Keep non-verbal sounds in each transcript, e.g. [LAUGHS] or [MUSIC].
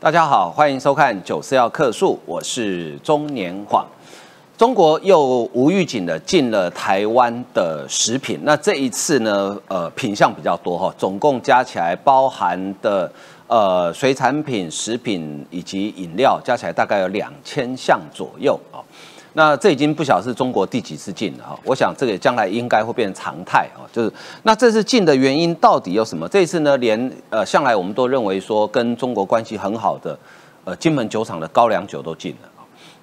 大家好，欢迎收看九四要客诉，我是中年晃。中国又无预警的进了台湾的食品，那这一次呢，呃，品相比较多哈，总共加起来包含的呃水产品、食品以及饮料加起来大概有两千项左右啊。那这已经不晓得是中国第几次进了哈，我想这个将来应该会变成常态啊。就是那这次进的原因到底有什么？这次呢，连呃向来我们都认为说跟中国关系很好的呃金门酒厂的高粱酒都进了。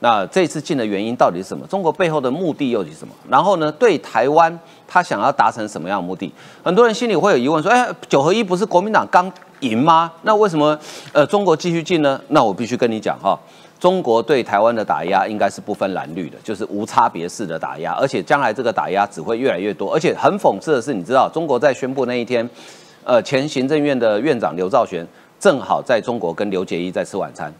那这次进的原因到底是什么？中国背后的目的又是什么？然后呢，对台湾他想要达成什么样的目的？很多人心里会有疑问，说：哎，九合一不是国民党刚赢吗？那为什么呃中国继续进呢？那我必须跟你讲哈，中国对台湾的打压应该是不分蓝绿的，就是无差别式的打压，而且将来这个打压只会越来越多。而且很讽刺的是，你知道中国在宣布那一天，呃，前行政院的院长刘兆玄正好在中国跟刘捷一在吃晚餐。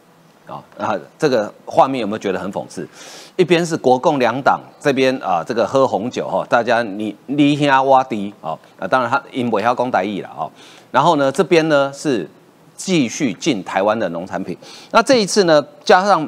啊，啊，这个画面有没有觉得很讽刺？一边是国共两党这边啊，这个喝红酒哈，大家你你听挖低啊，啊，当然他因为要攻台义了啊，然后呢，这边呢是继续进台湾的农产品。那这一次呢，加上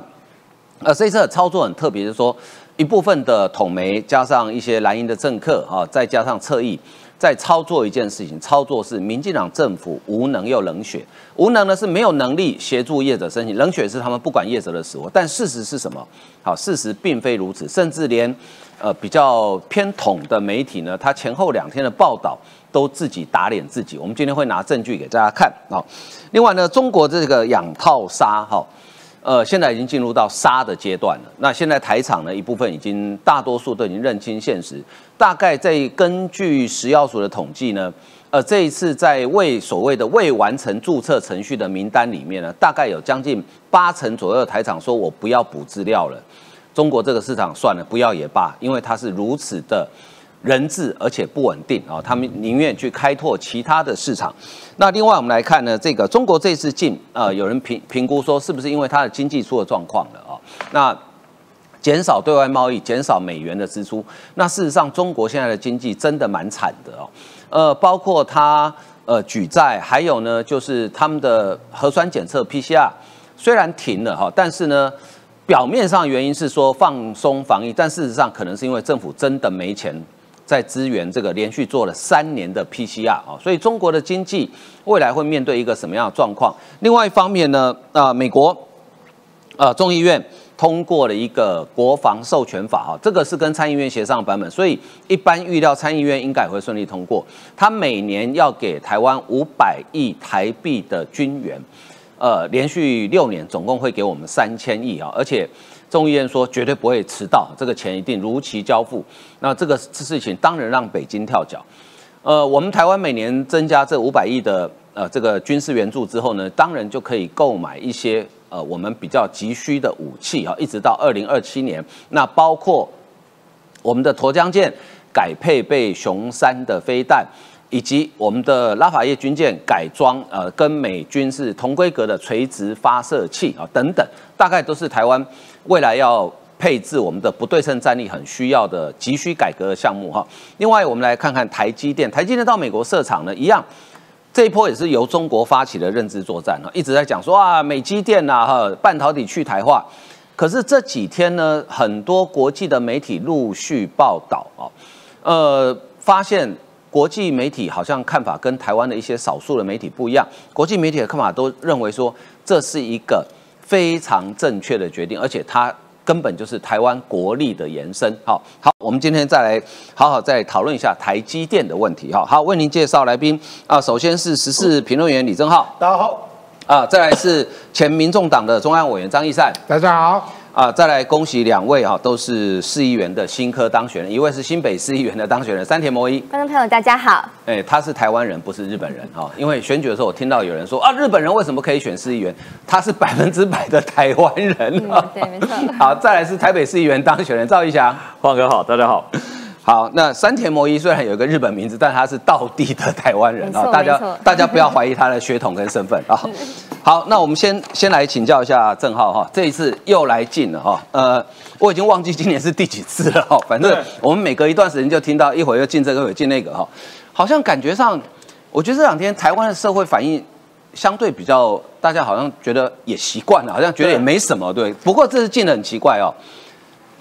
呃，这一次的操作很特别，是说一部分的统媒加上一些蓝营的政客啊，再加上侧翼。在操作一件事情，操作是民进党政府无能又冷血。无能呢是没有能力协助业者申请，冷血是他们不管业者的死活。但事实是什么？好，事实并非如此，甚至连呃比较偏统的媒体呢，他前后两天的报道都自己打脸自己。我们今天会拿证据给大家看啊。另外呢，中国这个养套杀哈。呃，现在已经进入到杀的阶段了。那现在台厂呢，一部分已经大多数都已经认清现实。大概在根据食药署的统计呢，呃，这一次在未所谓的未完成注册程序的名单里面呢，大概有将近八成左右的台厂说我不要补资料了。中国这个市场算了，不要也罢，因为它是如此的。人质，而且不稳定啊！他们宁愿去开拓其他的市场。那另外我们来看呢，这个中国这次进，呃，有人评评估说，是不是因为它的经济出了状况了啊？那减少对外贸易，减少美元的支出。那事实上，中国现在的经济真的蛮惨的哦。呃，包括它呃举债，还有呢，就是他们的核酸检测 PCR 虽然停了哈，但是呢，表面上原因是说放松防疫，但事实上可能是因为政府真的没钱。在支援这个连续做了三年的 PCR 啊，所以中国的经济未来会面对一个什么样的状况？另外一方面呢，啊，美国，呃，众议院通过了一个国防授权法哈，这个是跟参议院协商的版本，所以一般预料参议院应该会顺利通过。他每年要给台湾五百亿台币的军援，呃，连续六年总共会给我们三千亿啊，而且。众议院说绝对不会迟到，这个钱一定如期交付。那这个事情当然让北京跳脚。呃，我们台湾每年增加这五百亿的呃这个军事援助之后呢，当然就可以购买一些呃我们比较急需的武器啊，一直到二零二七年。那包括我们的沱江舰改配备雄三的飞弹。以及我们的拉法叶军舰改装，呃，跟美军是同规格的垂直发射器啊，等等，大概都是台湾未来要配置我们的不对称战力很需要的急需改革的项目哈。另外，我们来看看台积电，台积电到美国设厂呢，一样，这一波也是由中国发起的认知作战啊，一直在讲说啊，美积电呐，哈，半导体去台化。可是这几天呢，很多国际的媒体陆续报道啊，呃，发现。国际媒体好像看法跟台湾的一些少数的媒体不一样，国际媒体的看法都认为说这是一个非常正确的决定，而且它根本就是台湾国力的延伸。好，好，我们今天再来好好再讨论一下台积电的问题。哈，好，为您介绍来宾啊，首先是时事评论员李正浩，大家好，啊，再来是前民众党的中央委员张义善，大家好。啊，再来恭喜两位哈，都是市议员的新科当选人，一位是新北市议员的当选人山田摩一。观众朋友大家好。哎，他是台湾人，不是日本人哈。因为选举的时候，我听到有人说啊，日本人为什么可以选市议员？他是百分之百的台湾人。对，没错。[LAUGHS] 好，再来是台北市议员当选人赵一翔，黄哥好，大家好。好，那山田摩一虽然有一个日本名字，但他是道地的台湾人啊。大家大家不要怀疑他的血统跟身份啊。[LAUGHS] [LAUGHS] 好，那我们先先来请教一下郑浩哈，这一次又来劲了哈。呃，我已经忘记今年是第几次了哈。[LAUGHS] 反正我们每隔一段时间就听到一会儿又进这个，一会儿进那个哈。好像感觉上，我觉得这两天台湾的社会反应相对比较，大家好像觉得也习惯了，好像觉得也没什么，对。不过这次进的很奇怪哦，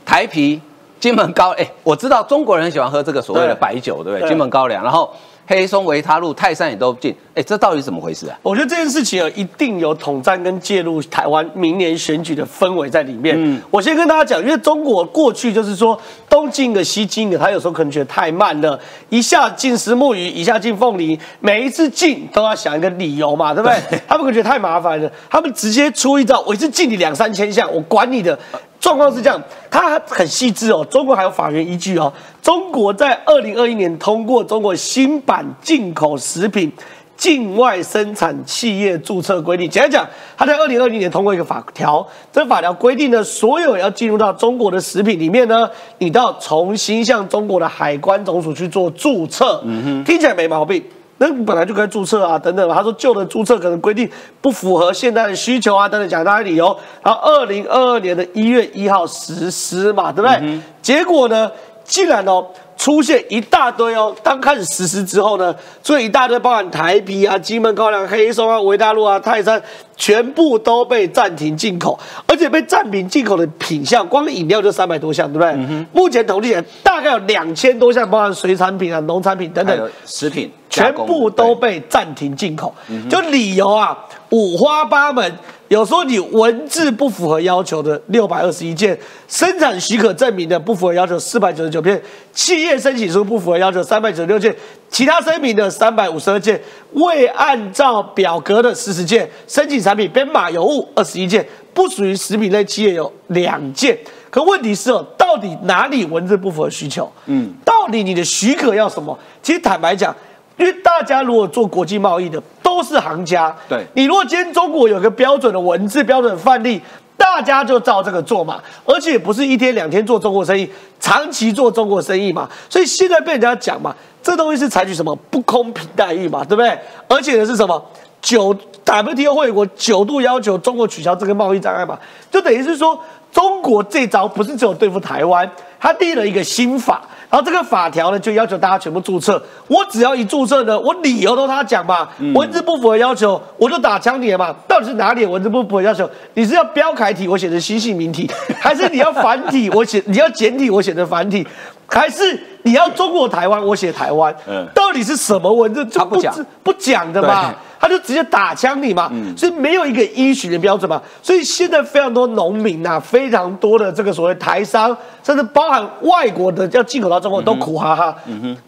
台啤、金门高，哎，我知道中国人喜欢喝这个所谓的白酒，对不对？金门高粱，然后。黑松、维他路、泰山也都进，哎，这到底怎么回事啊？我觉得这件事情啊，一定有统战跟介入台湾明年选举的氛围在里面。嗯，我先跟大家讲，因为中国过去就是说东进个西进的，他有时候可能觉得太慢了，一下进石木鱼，一下进凤梨，每一次进都要想一个理由嘛，对不对？[LAUGHS] 他们可能觉得太麻烦了，他们直接出一招，我一次进你两三千项，我管你的。状况是这样，它很细致哦。中国还有法源依据哦。中国在二零二一年通过中国新版进口食品境外生产企业注册规定。简单讲，它在二零二零年通过一个法条，这法条规定呢，所有要进入到中国的食品里面呢，你都要重新向中国的海关总署去做注册。嗯哼，听起来没毛病。那本来就该注册啊，等等。他说旧的注册可能规定不符合现在的需求啊，等等，讲大理由。然后二零二二年的一月一号实施嘛，对不对？结果呢，竟然哦。出现一大堆哦，当开始实施之后呢，所以一大堆包含台啤啊、金门高粱、黑松啊、维大陆啊、泰山，全部都被暂停进口，而且被暂停进口的品项，光饮料就三百多项，对不对？目前统计起来大概有两千多项，包含水产品啊、农产品等等食品，全部都被暂停进口，就理由啊五花八门。有时候你文字不符合要求的六百二十一件，生产许可证明的不符合要求四百九十九片，企业申请书不符合要求三百九十六件，其他声明的三百五十二件，未按照表格的四十件，申请产品编码有误二十一件，不属于食品类企业有两件。可问题是哦，到底哪里文字不符合需求？嗯，到底你的许可要什么？其实坦白讲。因为大家如果做国际贸易的都是行家，对你如果今天中国有个标准的文字、标准范例，大家就照这个做嘛，而且不是一天两天做中国生意，长期做中国生意嘛，所以现在被人家讲嘛，这东西是采取什么不公平待遇嘛，对不对？而且呢是什么？九 WTO 会国九度要求中国取消这个贸易障碍嘛，就等于是说中国这招不是只有对付台湾，他立了一个新法。然后这个法条呢，就要求大家全部注册。我只要一注册呢，我理由都他讲嘛，文字不符合要求，我就打枪你嘛。到底是哪里文字不符合要求？你是要标楷体，我写成新姓名体，[LAUGHS] 还是你要繁体，[LAUGHS] 我写你要简体，我写成繁体，还是你要中国台湾，我写台湾？嗯，到底是什么文字？他不讲，不讲的嘛。他就直接打枪你嘛，所以没有一个依循的标准嘛，所以现在非常多农民呐，非常多的这个所谓台商，甚至包含外国的要进口到中国都苦哈哈。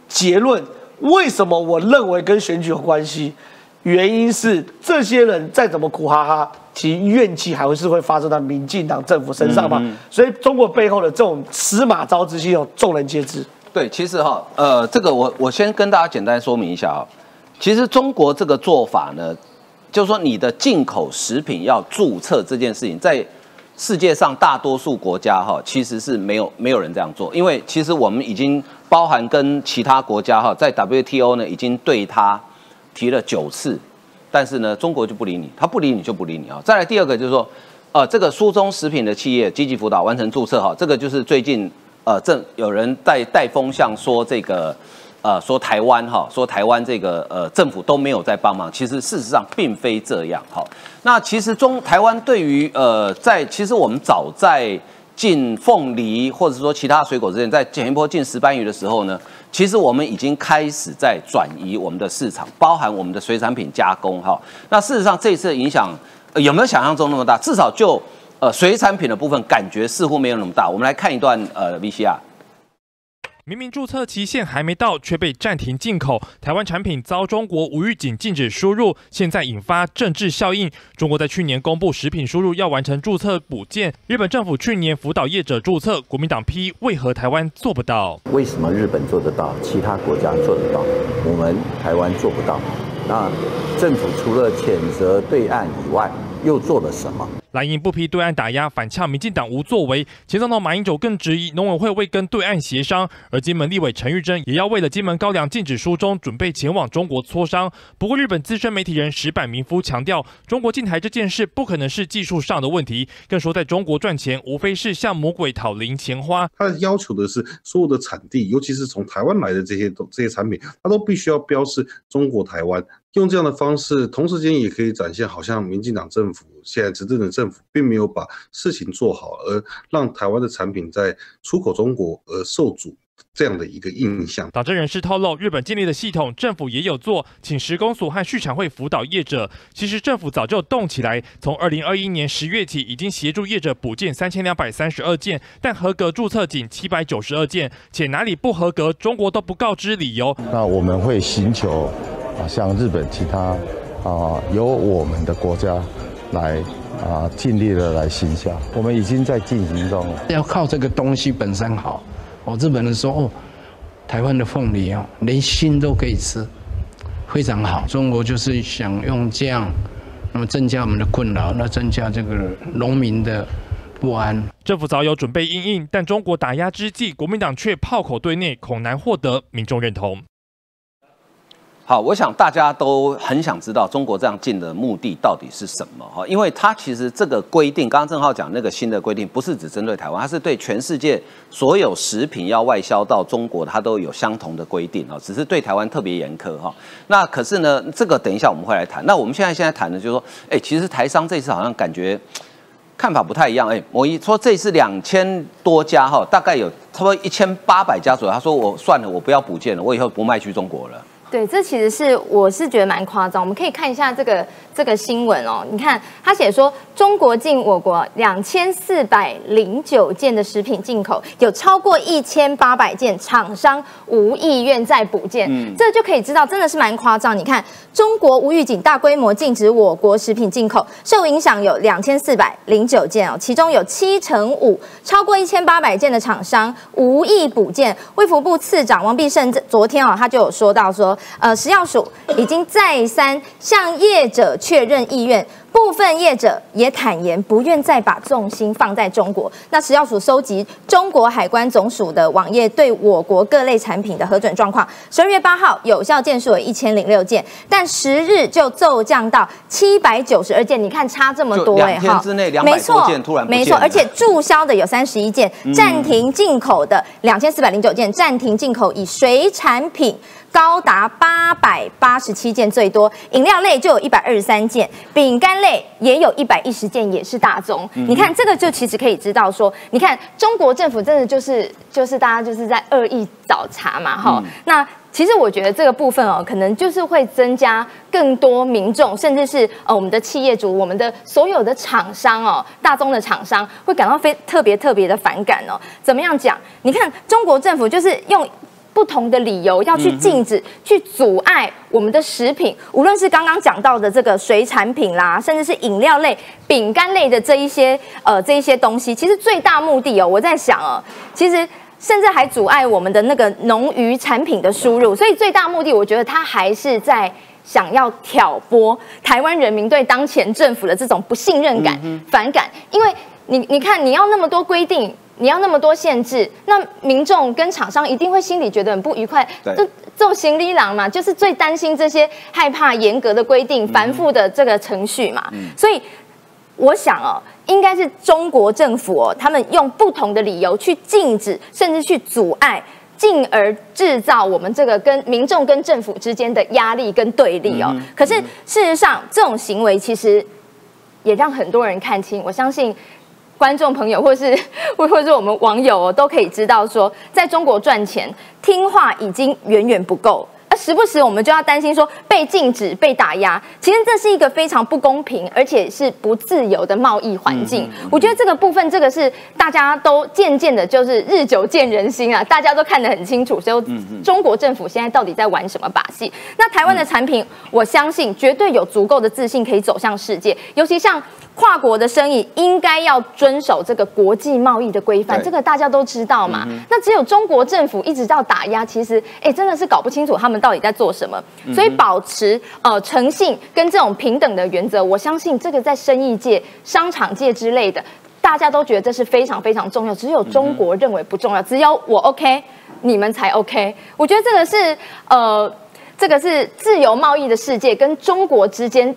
结论为什么我认为跟选举有关系？原因是这些人再怎么苦哈哈，其怨气还会是会发生在民进党政府身上嘛。所以中国背后的这种司马昭之心，有众人皆知。对，其实哈，呃，这个我我先跟大家简单说明一下啊。其实中国这个做法呢，就是说你的进口食品要注册这件事情，在世界上大多数国家哈，其实是没有没有人这样做，因为其实我们已经包含跟其他国家哈，在 WTO 呢已经对他提了九次，但是呢中国就不理你，他不理你就不理你啊。再来第二个就是说，呃，这个苏中食品的企业积极辅导完成注册哈，这个就是最近呃正有人在带风向说这个。呃，说台湾哈，说台湾这个呃政府都没有在帮忙，其实事实上并非这样哈。那其实中台湾对于呃在其实我们早在进凤梨或者是说其他水果之前，在前一波进石斑鱼的时候呢，其实我们已经开始在转移我们的市场，包含我们的水产品加工哈。那事实上这一次的影响有没有想象中那么大？至少就呃水产品的部分，感觉似乎没有那么大。我们来看一段呃 VCR。明明注册期限还没到，却被暂停进口。台湾产品遭中国无预警禁止输入，现在引发政治效应。中国在去年公布食品输入要完成注册补件，日本政府去年辅导业者注册，国民党批为何台湾做不到？为什么日本做得到，其他国家做得到，我们台湾做不到？那政府除了谴责对岸以外，又做了什么？蓝营不批对岸打压，反呛民进党无作为。前总统马英九更质疑农委会未跟对岸协商，而金门立委陈玉珍也要为了金门高粱禁止书中准备前往中国磋商。不过，日本资深媒体人石坂明夫强调，中国禁台这件事不可能是技术上的问题，更说在中国赚钱无非是向魔鬼讨零钱花。他要求的是所有的产地，尤其是从台湾来的这些这些产品，他都必须要标示中国台湾。用这样的方式，同时间也可以展现，好像民进党政府现在执政的政府并没有把事情做好，而让台湾的产品在出口中国而受阻。这样的一个印象。党政人士透露，日本建立的系统，政府也有做，请施工所和畜产会辅导业者。其实政府早就动起来，从二零二一年十月起，已经协助业者补建三千两百三十二件，但合格注册仅七百九十二件，且哪里不合格，中国都不告知理由。那我们会寻求啊，像日本其他啊，由我们的国家来啊，尽力的来行销。我们已经在进行中，要靠这个东西本身好。哦，日本人说哦，台湾的凤梨哦，连心都可以吃，非常好。中国就是想用这样，那么增加我们的困扰，那增加这个农民的不安。政府早有准备应应，但中国打压之际，国民党却炮口对内，恐难获得民众认同。好，我想大家都很想知道中国这样进的目的到底是什么哈？因为它其实这个规定，刚刚郑浩讲那个新的规定，不是只针对台湾，它是对全世界所有食品要外销到中国，它都有相同的规定哦，只是对台湾特别严苛哈。那可是呢，这个等一下我们会来谈。那我们现在现在谈的就是说，哎，其实台商这次好像感觉看法不太一样。哎，某一说这次两千多家哈，大概有差不多一千八百家左右。他说我算了，我不要补件了，我以后不卖去中国了。对，这其实是我是觉得蛮夸张。我们可以看一下这个这个新闻哦。你看他写说，中国进我国两千四百零九件的食品进口，有超过一千八百件厂商无意愿再补件，嗯这就可以知道真的是蛮夸张。你看，中国无预警大规模禁止我国食品进口，受影响有两千四百零九件哦，其中有七成五超过一千八百件的厂商无意补件。卫福部次长王必胜昨天哦，他就有说到说。呃，食药署已经再三向业者确认意愿。部分业者也坦言不愿再把重心放在中国。那食药署收集中国海关总署的网页对我国各类产品的核准状况，十二月八号有效件数为一千零六件，但十日就骤降到七百九十二件。你看差这么多哎哈，没错，突然没错，而且注销的有三十一件，暂停进口的两千四百零九件，暂停进口以水产品高达八百八十七件最多，饮料类就有一百二十三件，饼干。类也有一百一十件，也是大宗。你看这个就其实可以知道说，你看中国政府真的就是就是大家就是在恶意找茬嘛，哈。那其实我觉得这个部分哦，可能就是会增加更多民众，甚至是呃我们的企业主、我们的所有的厂商哦，大宗的厂商会感到非特别特别的反感哦。怎么样讲？你看中国政府就是用。不同的理由要去禁止、去阻碍我们的食品，无论是刚刚讲到的这个水产品啦，甚至是饮料类、饼干类的这一些呃这一些东西，其实最大目的哦，我在想哦，其实甚至还阻碍我们的那个农渔产品的输入，所以最大目的，我觉得他还是在想要挑拨台湾人民对当前政府的这种不信任感、反感，因为你你看你要那么多规定。你要那么多限制，那民众跟厂商一定会心里觉得很不愉快。这这种行李郎嘛，就是最担心这些害怕严格的规定、繁复的这个程序嘛。所以我想哦，应该是中国政府哦，他们用不同的理由去禁止，甚至去阻碍，进而制造我们这个跟民众跟政府之间的压力跟对立哦。可是事实上，这种行为其实也让很多人看清。我相信。观众朋友，或是 [LAUGHS] 或或是我们网友，哦都可以知道说，在中国赚钱，听话已经远远不够。而时不时我们就要担心说被禁止、被打压。其实这是一个非常不公平，而且是不自由的贸易环境。我觉得这个部分，这个是大家都渐渐的，就是日久见人心啊，大家都看得很清楚。所以，中国政府现在到底在玩什么把戏？那台湾的产品，我相信绝对有足够的自信可以走向世界，尤其像。跨国的生意应该要遵守这个国际贸易的规范，这个大家都知道嘛。那只有中国政府一直到打压，其实哎，真的是搞不清楚他们到底在做什么。所以保持呃诚信跟这种平等的原则，我相信这个在生意界、商场界之类的，大家都觉得这是非常非常重要。只有中国认为不重要，只有我 OK，你们才 OK。我觉得这个是呃，这个是自由贸易的世界跟中国之间。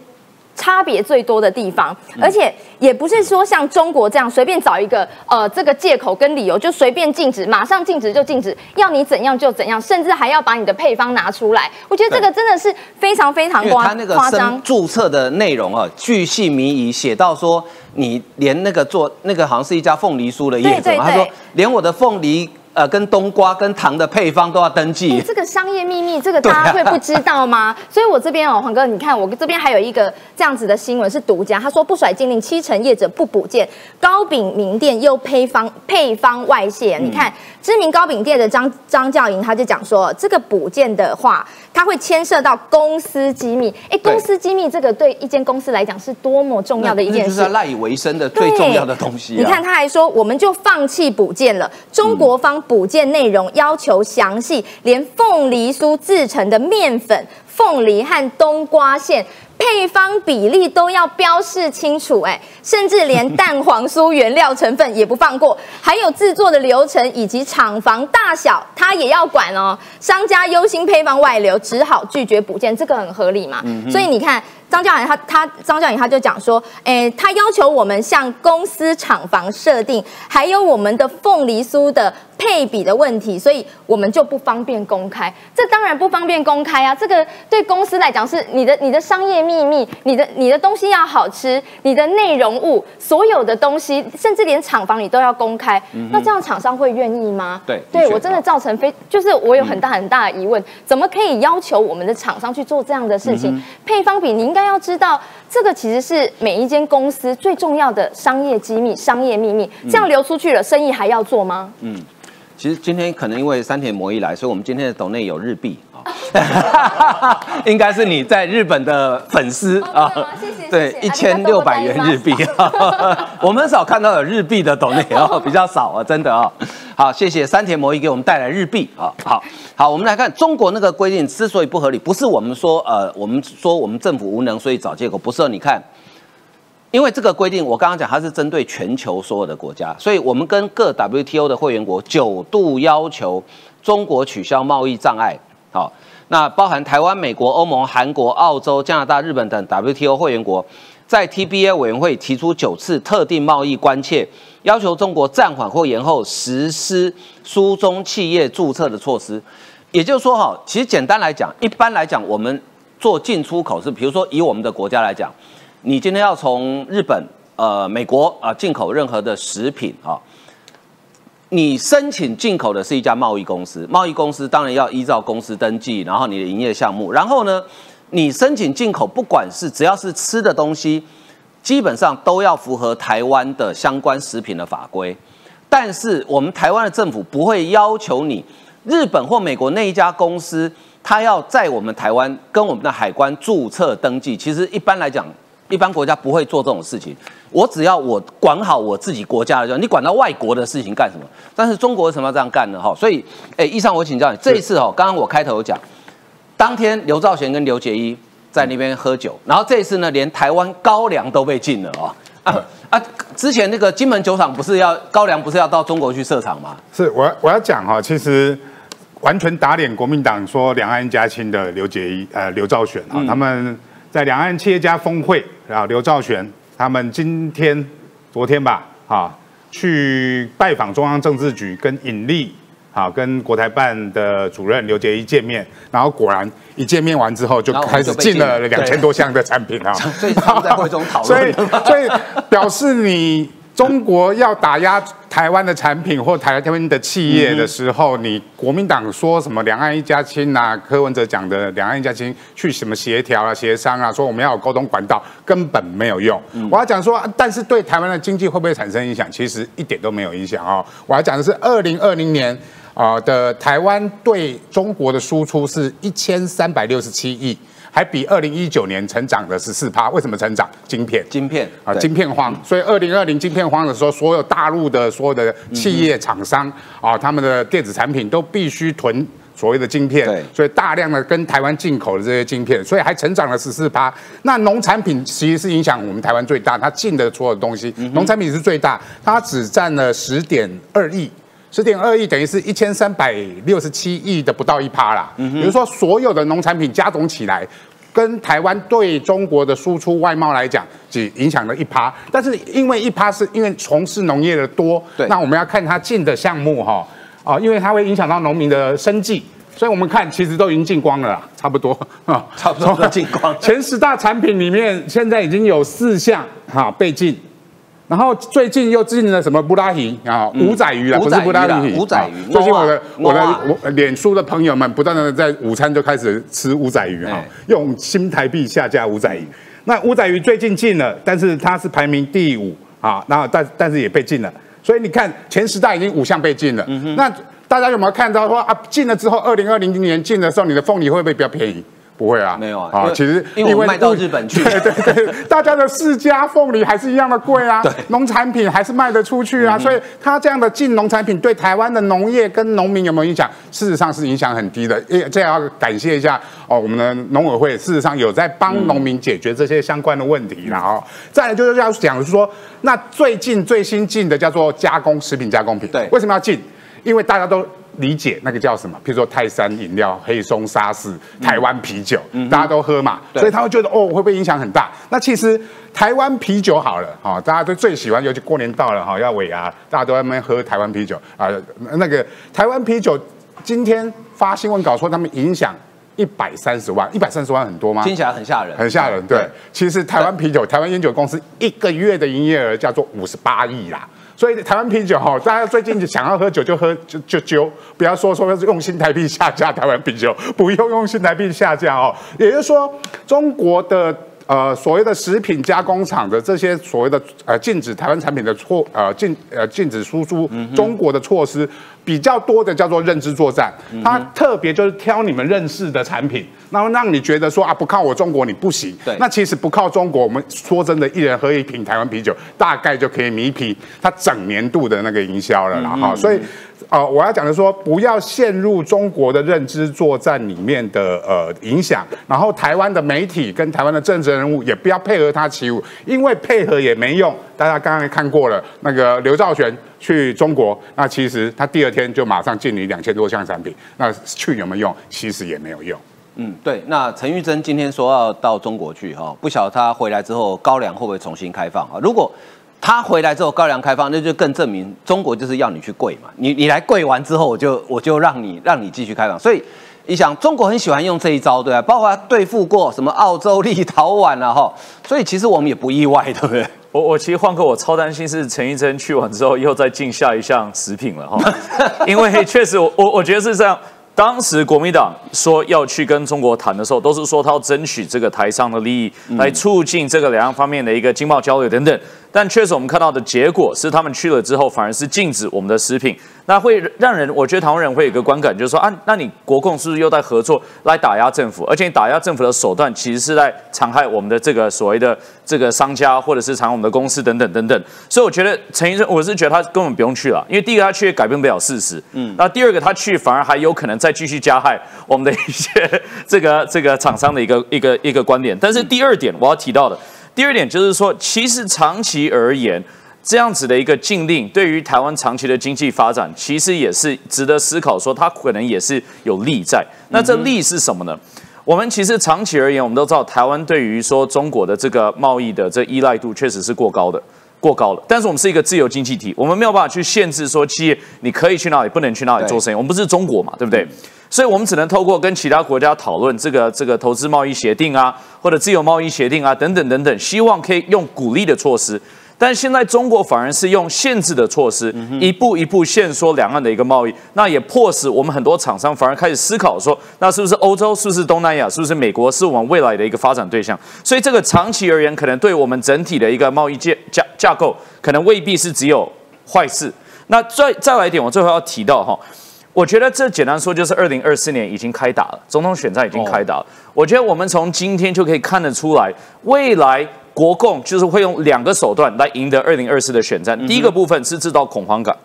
差别最多的地方，而且也不是说像中国这样随便找一个呃这个借口跟理由就随便禁止，马上禁止就禁止，要你怎样就怎样，甚至还要把你的配方拿出来。我觉得这个真的是非常非常夸因为他那个夸张申。注册的内容啊，巨细靡遗，写到说你连那个做那个好像是一家凤梨酥的业者，他说连我的凤梨呃跟冬瓜跟糖的配方都要登记欸。这个商业秘密，这个大家会不知道吗？[LAUGHS] 所以我这边哦，黄哥，你看我这边还有一个这样子的新闻是独家，他说不甩禁令七成业者不补件，糕饼名店又配方配方外泄。嗯你看知名糕饼店的张张教营他就讲说，这个补件的话，它会牵涉到公司机密。哎，对公司机密这个对一间公司来讲是多么重要的一件事那就是。赖以为生的最重要的东西、啊。你看，他还说，我们就放弃补件了。中国方补件内容要求详细，连凤梨酥制成的面粉、凤梨和冬瓜馅。配方比例都要标示清楚，哎，甚至连蛋黄酥原料成分也不放过，还有制作的流程以及厂房大小，他也要管哦。商家忧心配方外流，只好拒绝补件，这个很合理嘛？所以你看，张教授他他张教授他就讲说，诶，他要求我们向公司厂房设定，还有我们的凤梨酥的配比的问题，所以我们就不方便公开。这当然不方便公开啊，这个对公司来讲是你的你的商业秘密，你的你的东西要好吃，你的内容物，所有的东西，甚至连厂房你都要公开，那这样厂商会愿意吗？对对我真的造成非，就是我有很大很大的疑问，怎么可以要求我们的厂商去做这样的事情？配方比你应该要知道，这个其实是每一间公司最重要的商业机密、商业秘密，这样流出去了，生意还要做吗？其实今天可能因为山田魔一来，所以我们今天的抖内有日币啊，[LAUGHS] 应该是你在日本的粉丝啊哦谢谢谢谢对，一あり千がとうござ六百います元日币，[LAUGHS] 我们很少看到有日币的抖内哦，比[LAUGHS] 较少啊，真的啊。好，谢谢山田魔一给我们带来日币啊，好好，我们来看中国那个规定之所以不合理，不是我们说呃，我们说我们政府无能，所以找借口，不是哦，你看。 因为这个规定，我刚刚讲它是针对全球所有的国家，所以我们跟各 WTO 的会员国九度要求中国取消贸易障碍。好，那包含台湾、美国、欧盟、韩国、澳洲、加拿大、日本等 WTO 会员国，在 TBA 委员会提出九次特定贸易关切，要求中国暂缓或延后实施书中企业注册的措施。也就是说，哈，其实简单来讲，一般来讲，我们做进出口是，比如说以我们的国家来讲。你今天要从日本、呃美国啊进口任何的食品啊，你申请进口的是一家贸易公司，贸易公司当然要依照公司登记，然后你的营业项目，然后呢，你申请进口，不管是只要是吃的东西，基本上都要符合台湾的相关食品的法规。但是我们台湾的政府不会要求你日本或美国那一家公司，它要在我们台湾跟我们的海关注册登记。其实一般来讲，一般国家不会做这种事情。我只要我管好我自己国家的就，你管到外国的事情干什么？但是中国为什么要这样干呢？哈，所以，哎，以上，我请教你，这一次哦，刚刚我开头有讲，当天刘兆玄跟刘杰一在那边喝酒，然后这一次呢，连台湾高粱都被禁了哦。啊啊！之前那个金门酒厂不是要高粱，不是要到中国去设厂吗？是我要我要讲哈，其实完全打脸国民党说两岸家亲的刘杰一呃刘兆玄哈，他们在两岸企业家峰会，然后刘兆玄他们今天昨天吧啊去拜访中央政治局跟尹力。啊，跟国台办的主任刘杰一见面，然后果然一见面完之后，就开始进了两千多项的产品啊。所以他们在会中讨 [LAUGHS] 所以。所以表示你中国要打压台湾的产品或台湾的企业的时候，你国民党说什么两岸一家亲啊，柯文哲讲的两岸一家亲去什么协调啊、协商啊，说我们要有沟通管道，根本没有用。我要讲说，但是对台湾的经济会不会产生影响？其实一点都没有影响哦。我要讲的是二零二零年。啊、的台湾对中国的输出是一千三百六十七亿，还比二零一九年成长了十四趴。为什么成长？晶片。晶片啊，晶片荒，所以二零二零晶片荒的时候，所有大陆的所有的企业厂商啊，他们的电子产品都必须囤所谓的晶片，所以大量的跟台湾进口的这些晶片，所以还成长了十四趴。那农产品其实是影响我们台湾最大，它进的所有东西，农产品是最大，它只占了十点二亿。十点二亿等于是一千三百六十七亿的不到一趴啦。嗯比如说所有的农产品加总起来，跟台湾对中国的输出外贸来讲，只影响了一趴。但是因为一趴是因为从事农业的多，对那我们要看它进的项目哈，啊，因为它会影响到农民的生计。所以我们看，其实都已经进光了啦，差不多啊，差不多都进光 [LAUGHS] 前十大产品里面，现在已经有四项哈被禁，然后最近又进了什么布拉提啊，五仔鱼啦，不是布拉提，五仔鱼啊最近我的我的我脸书的朋友们不断的在午餐就开始吃五仔鱼哈哎，用新台币下架五仔鱼。那五仔鱼最近禁了，但是它是排名第五啊，然后但但是也被禁了，所以你看前十大已经五项被禁了。嗯那大家有没有看到说啊，禁了之后，二零二零年禁的时候，你的凤梨会不会比较便宜？不会啊，没有啊啊其实因为卖到日本 [LAUGHS] 去。对对对，大家的世家凤梨还是一样的贵啊，农产品还是卖得出去啊，所以它这样的进农产品对台湾的农业跟农民有没有影响？事实上是影响很低的。也这要感谢一下哦，我们的农委会事实上有在帮农民解决这些相关的问题然后再来就是要讲说，那最近最新进的叫做加工食品加工品，对。为什么要进？因为大家都理解那个叫什么，譬如说泰山饮料、黑松沙士、台湾啤酒，大家都喝嘛，所以他会觉得哦，会不会影响很大？那其实台湾啤酒好了，哈、大家都最喜欢，尤其过年到了哈、要尾牙，大家都在那边喝台湾啤酒啊、那个台湾啤酒今天发新闻稿说他们影响一百三十万，一百三十万很多吗？听起来很吓人，很吓人，对。其实台湾啤酒、台湾烟酒公司一个月的营业额叫做五十八亿啦。所以台湾啤酒哈，大家最近想要喝酒就喝就就揪，不要说说用新台币下架台湾啤酒，不用用新台币下架哦。也就是说，中国的呃所谓的食品加工厂的这些所谓的呃禁止台湾产品的措呃禁呃禁止输出中国的措施比较多的叫做认知作战，它特别就是挑你们认识的产品，然后让你觉得说啊不靠我中国你不行。对那其实不靠中国，我们说真的，一人喝一瓶台湾啤酒，大概就可以弥平它整年度的那个营销了啦哈。所以。呃，我要讲的说，不要陷入中国的认知作战里面的呃影响，然后台湾的媒体跟台湾的政治人物也不要配合他起舞，因为配合也没用。大家刚才看过了，那个刘兆玄去中国，那其实他第二天就马上进你两千多项产品，那去有没有用？其实也没有用。嗯，对。那陈玉珍今天说要到中国去哈，不晓得他回来之后高粱会不会重新开放啊？如果他回来之后高粱开放，那就更证明中国就是要你去跪嘛。你你来跪完之后，我就我就让你让你继续开放。所以你想，中国很喜欢用这一招，对吧？包括他对付过什么澳洲、立陶宛啊哈。所以其实我们也不意外，对不对？我我其实换哥，我超担心是陈玉珍去完之后又再进下一项食品了哈，[LAUGHS] 因为确实我我我觉得是这样。当时国民党说要去跟中国谈的时候，都是说他要争取这个台商的利益，来促进这个两岸方面的一个经贸交流等等。但确实我们看到的结果是，他们去了之后，反而是禁止我们的食品，那会让人我觉得台湾人会有一个观感，就是说啊，那你国共是不是又在合作来打压政府？而且你打压政府的手段，其实是在残害我们的这个所谓的这个商家，或者是残害我们的公司等等等等。所以我觉得陈医生，我是觉得他根本不用去了，因为第一个他去也改变不了事实，嗯，那第二个他去反而还有可能再继续加害我们的一些这个这个厂商的一个一个一个观点。但是第二点我要提到的。第二点就是说，其实长期而言，这样子的一个禁令，对于台湾长期的经济发展，其实也是值得思考，说它可能也是有利在。那这利是什么呢？我们其实长期而言，我们都知道，台湾对于说中国的这个贸易的这依赖度确实是过高的。过高了，但是我们是一个自由经济体，我们没有办法去限制说企业你可以去哪里，不能去哪里做生意。我们不是中国嘛，对不对？所以我们只能透过跟其他国家讨论这个这个投资贸易协定啊，或者自由贸易协定啊，等等等等，希望可以用鼓励的措施。但现在中国反而是用限制的措施，一步一步限缩两岸的一个贸易，那也迫使我们很多厂商反而开始思考说，那是不是欧洲，是不是东南亚，是不是美国，是我们未来的一个发展对象？所以这个长期而言，可能对我们整体的一个贸易架架架构，可能未必是只有坏事。那再再来一点，我最后要提到哈。我觉得这简单说就是二零二四年已经开打了，总统选战已经开打了。我觉得我们从今天就可以看得出来，未来国共就是会用两个手段来赢得二零二四的选战。第一个部分是制造恐慌感，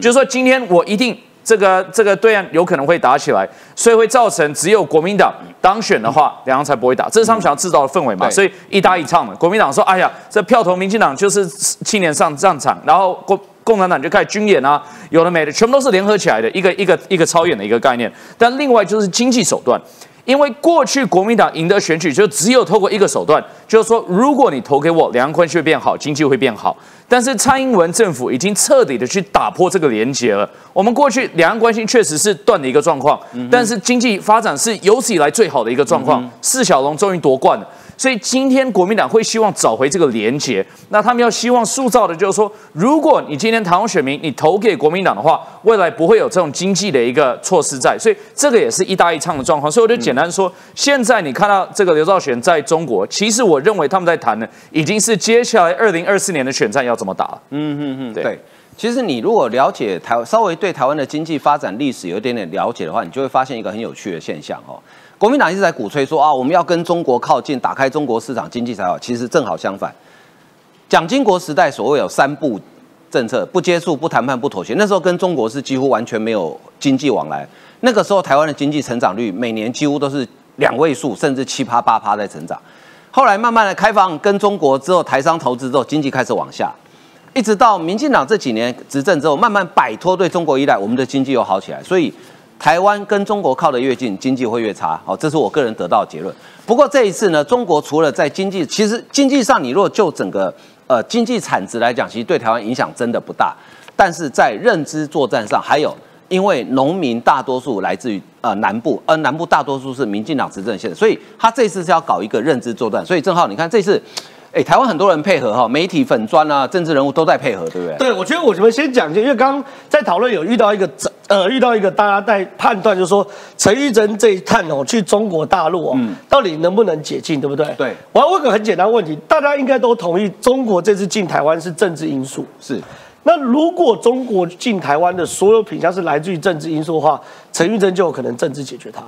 就是说今天我一定这个这个对岸有可能会打起来，所以会造成只有国民党当选的话，两岸才不会打。这是他们想要制造的氛围嘛？所以一搭一唱的，国民党说：“哎呀，这票投民进党就是青年上战场，然后国。”共产党就开始军演啊，有的没的，全部都是联合起来的一个一个一个超演的一个概念。但另外就是经济手段，因为过去国民党赢得选举，就只有透过一个手段，就是说，如果你投给我，两岸关系会变好，经济会变好。但是蔡英文政府已经彻底的去打破这个连结了。我们过去两岸关系确实是断的一个状况，但是经济发展是有史以来最好的一个状况。四小龙终于夺冠了。所以今天国民党会希望找回这个连结，那他们要希望塑造的就是说，如果你今天台湾选民你投给国民党的话，未来不会有这种经济的一个措施在，所以这个也是一搭一唱的状况。所以我就简单说，现在你看到这个刘兆玄在中国，其实我认为他们在谈的已经是接下来二零二四年的选战要怎么打。嗯嗯嗯，对。其实你如果了解台稍微对台湾的经济发展历史有一点点了解的话，你就会发现一个很有趣的现象哦。国民党一直在鼓吹说啊，我们要跟中国靠近，打开中国市场，经济才好。其实正好相反。蒋经国时代所谓有三不政策：不接触、不谈判、不妥协。那时候跟中国是几乎完全没有经济往来。那个时候台湾的经济成长率每年几乎都是两位数，甚至七趴八趴在成长。后来慢慢的开放跟中国之后，台商投资之后，经济开始往下。一直到民进党这几年执政之后，慢慢摆脱对中国依赖，我们的经济又好起来。所以。台湾跟中国靠得越近，经济会越差。好，这是我个人得到的结论。不过这一次呢，中国除了在经济，其实经济上，你若就整个呃经济产值来讲，其实对台湾影响真的不大。但是在认知作战上，还有因为农民大多数来自于呃南部，而南部大多数是民进党执政县，所以他这次是要搞一个认知作战。所以正好你看这次。哎，台湾很多人配合哈，媒体、粉砖啊，政治人物都在配合，对不对？对，我觉得我们先讲一下，因为刚刚在讨论有遇到一个呃，遇到一个大家在判断，就是说陈玉珍这一趟哦，去中国大陆哦，到底能不能解禁，对不对？对。我要问个很简单问题，大家应该都同意，中国这次进台湾是政治因素。是。那如果中国进台湾的所有品项是来自于政治因素的话，陈玉珍就有可能政治解决它。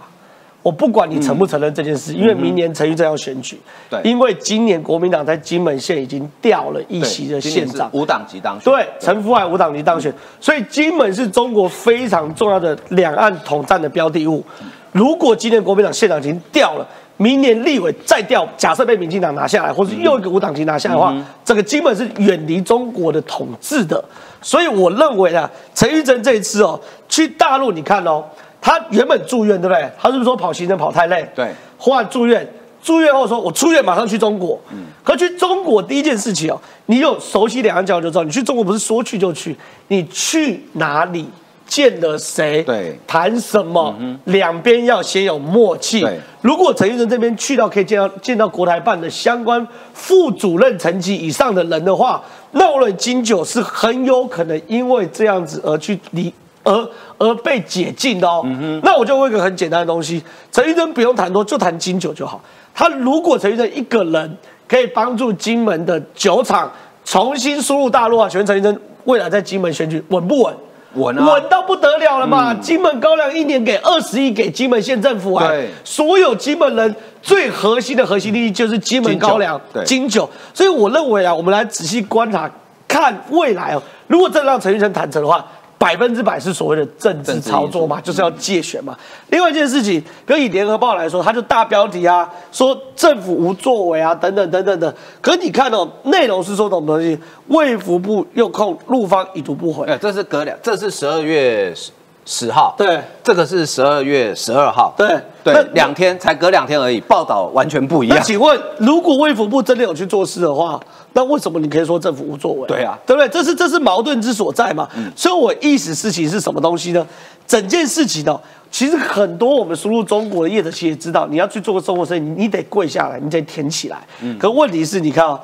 我不管你承不承认这件事，因为明年陈玉珍要选举。对，因为今年国民党在金门县已经调了一席的县长，无党籍当选。对，陈福海无党籍当选，所以金门是中国非常重要的两岸统战的标的物。如果今年国民党县长已经调了，明年立委再调，假设被民进党拿下来，或是又一个无党籍拿下的话，这个基本是远离中国的统治的。所以我认为啊，陈玉珍这一次哦，去大陆，你看哦。他原本住院，对不对？他是不是说跑行程跑太累？对，换住院，住院后说，我出院马上去中国。嗯，可去中国第一件事情哦，你有熟悉两岸交流就知道，你去中国不是说去就去，你去哪里见了谁？对，谈什么？两边要先有默契。对，如果陈玉仁这边去到可以见到见到国台办的相关副主任层级以上的人的话，那我认金九是很有可能因为这样子而去离。而而被解禁的哦，那我就问一个很简单的东西：陈玉珍不用谈多，就谈金酒就好。他如果陈玉珍一个人可以帮助金门的酒厂重新输入大陆啊，请问陈玉珍未来在金门选举稳不稳？稳啊，稳到不得了了嘛！金门高粱一年给二十亿给金门县政府啊，所有金门人最核心的核心利益就是金门高粱、金酒。所以我认为啊，我们来仔细观察看未来哦，如果真的让陈玉珍谈成的话。百分之百是所谓的政治操作嘛，就是要借选嘛。另外一件事情，可以联合报来说，它就大标题啊，说政府无作为啊，等等等等的。可你看哦，内容是说什么东西？卫福部又控陆方已读不回。哎，这是隔两，这是十二月十十号。对，这个是十二月十二号。对对，两天才隔两天而已，报道完全不一样。那请问，如果卫福部真的有去做事的话？那为什么你可以说政府无作为？对啊，对不对？这是这是矛盾之所在嘛。所以，我意思事情是什么东西呢？整件事情呢，其实很多我们输入中国的业者其实也知道，你要去做个中国生意，你得跪下来，你得填起来。可问题是，你看啊，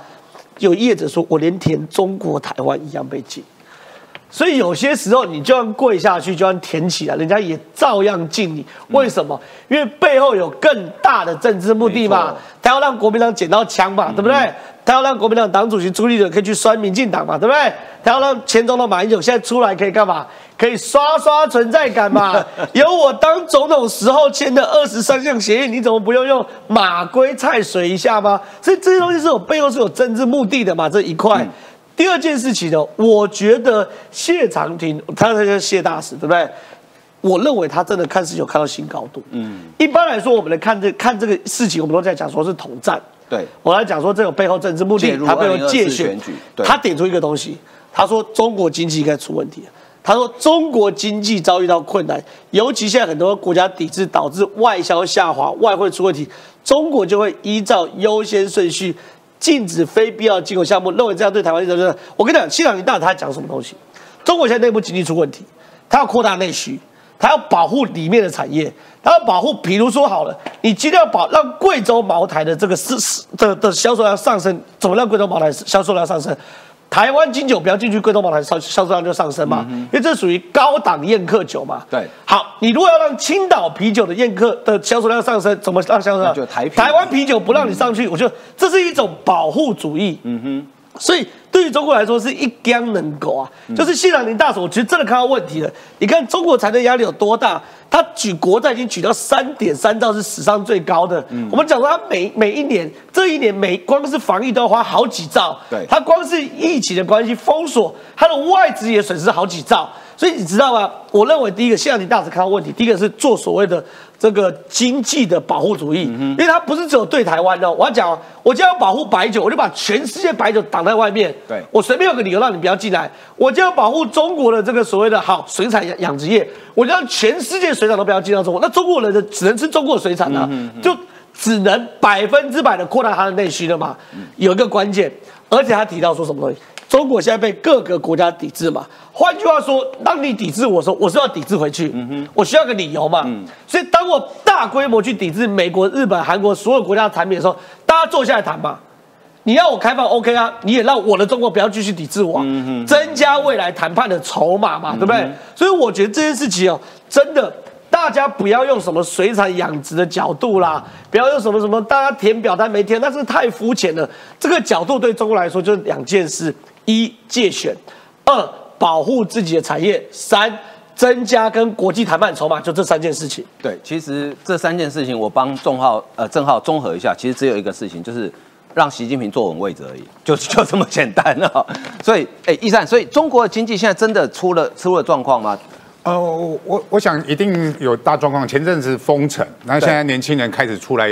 有业者说我连填中国台湾一样被禁。所以有些时候，你就算跪下去，就算舔起来，人家也照样敬你。为什么？因为背后有更大的政治目的嘛。他要让国民党捡到枪嘛，对不对？他要让国民党党主席朱立伦可以去酸民进党嘛，对不对？他要让前总统马英九现在出来可以干嘛？可以刷刷存在感嘛？[LAUGHS] 有我当总统时候签的二十三项协议，你怎么不用用马归菜水一下吗？所以这些东西是有背后是有政治目的的嘛？这一块。第二件事情呢，我觉得谢长廷，他那个谢大使，对不对？我认为他真的看事情有看到新高度。嗯，一般来说，我们来看这看这个事情，我们都在讲说是统战。对，我来讲说这个背后政治目的，他背后借选举。他点出一个东西，他说中国经济应该出问题。他说中国经济遭遇到困难，尤其现在很多国家抵制导致外销下滑、外汇出问题，中国就会依照优先顺序禁止非必要进口项目，认为这样对台湾就是。我跟你讲，谢长廷大他讲什么东西？中国现在内部经济出问题，他要扩大内需，他要保护里面的产业，他要保护，比如说好了，你今天要保让贵州茅台的这个是是的的销售量上升，怎么让贵州茅台销售量上升？台湾金酒不要进去，贵州茅台销销售量就上升嘛，因为这属于高档宴客酒嘛。对，好，你如果要让青岛啤酒的宴客的销售量上升，怎么让销售量？就台台湾啤酒不让你上去，我觉得这是一种保护主义。嗯哼，所以对于中国来说是一 gang 能够啊，就是谢长廷大使，我觉得真的看到问题了。你看中国财政压力有多大？他举国债已经举到三点三兆，是史上最高的。我们讲说他每每一年，这一年每光是防疫都要花好几兆。对，他光是疫情的关系封锁，他的外资也损失好几兆。所以你知道吗？我认为第一个，谢长廷大使看到问题，第一个是做所谓的这个经济的保护主义，因为它不是只有对台湾的。我要讲，我就要保护白酒，我就把全世界白酒挡在外面。对，我随便有个理由让你不要进来，我就要保护中国的这个所谓的好水产养养殖业，我就让全世界水产都不要进到中国。那中国人的只能吃中国水产啊，就只能百分之百的扩大它的内需了嘛。有一个关键，而且他提到说什么东西？中国现在被各个国家抵制嘛？换句话说，当你抵制我说，我是要抵制回去，嗯我需要个理由嘛。嗯所以当我大规模去抵制美国、日本、韩国所有国家的产品的时候，大家坐下来谈嘛。你要我开放 OK 啊？你也让我的中国不要继续抵制我，增加未来谈判的筹码嘛，对不对？所以我觉得这件事情哦，真的。大家不要用什么水产养殖的角度啦，不要用什么什么，大家填表单没填，那是太肤浅了。这个角度对中国来说就是两件事：一借选，二保护自己的产业，三增加跟国际谈判筹码，就这三件事情。对，其实这三件事情我帮郑浩呃郑浩综合一下，其实只有一个事情，就是让习近平坐稳位置而已，就 [LAUGHS] 就这么简单啊。所以，哎，易善，所以中国的经济现在真的出了出了状况吗？呃，我我想一定有大状况。前阵子封城，然后现在年轻人开始出来。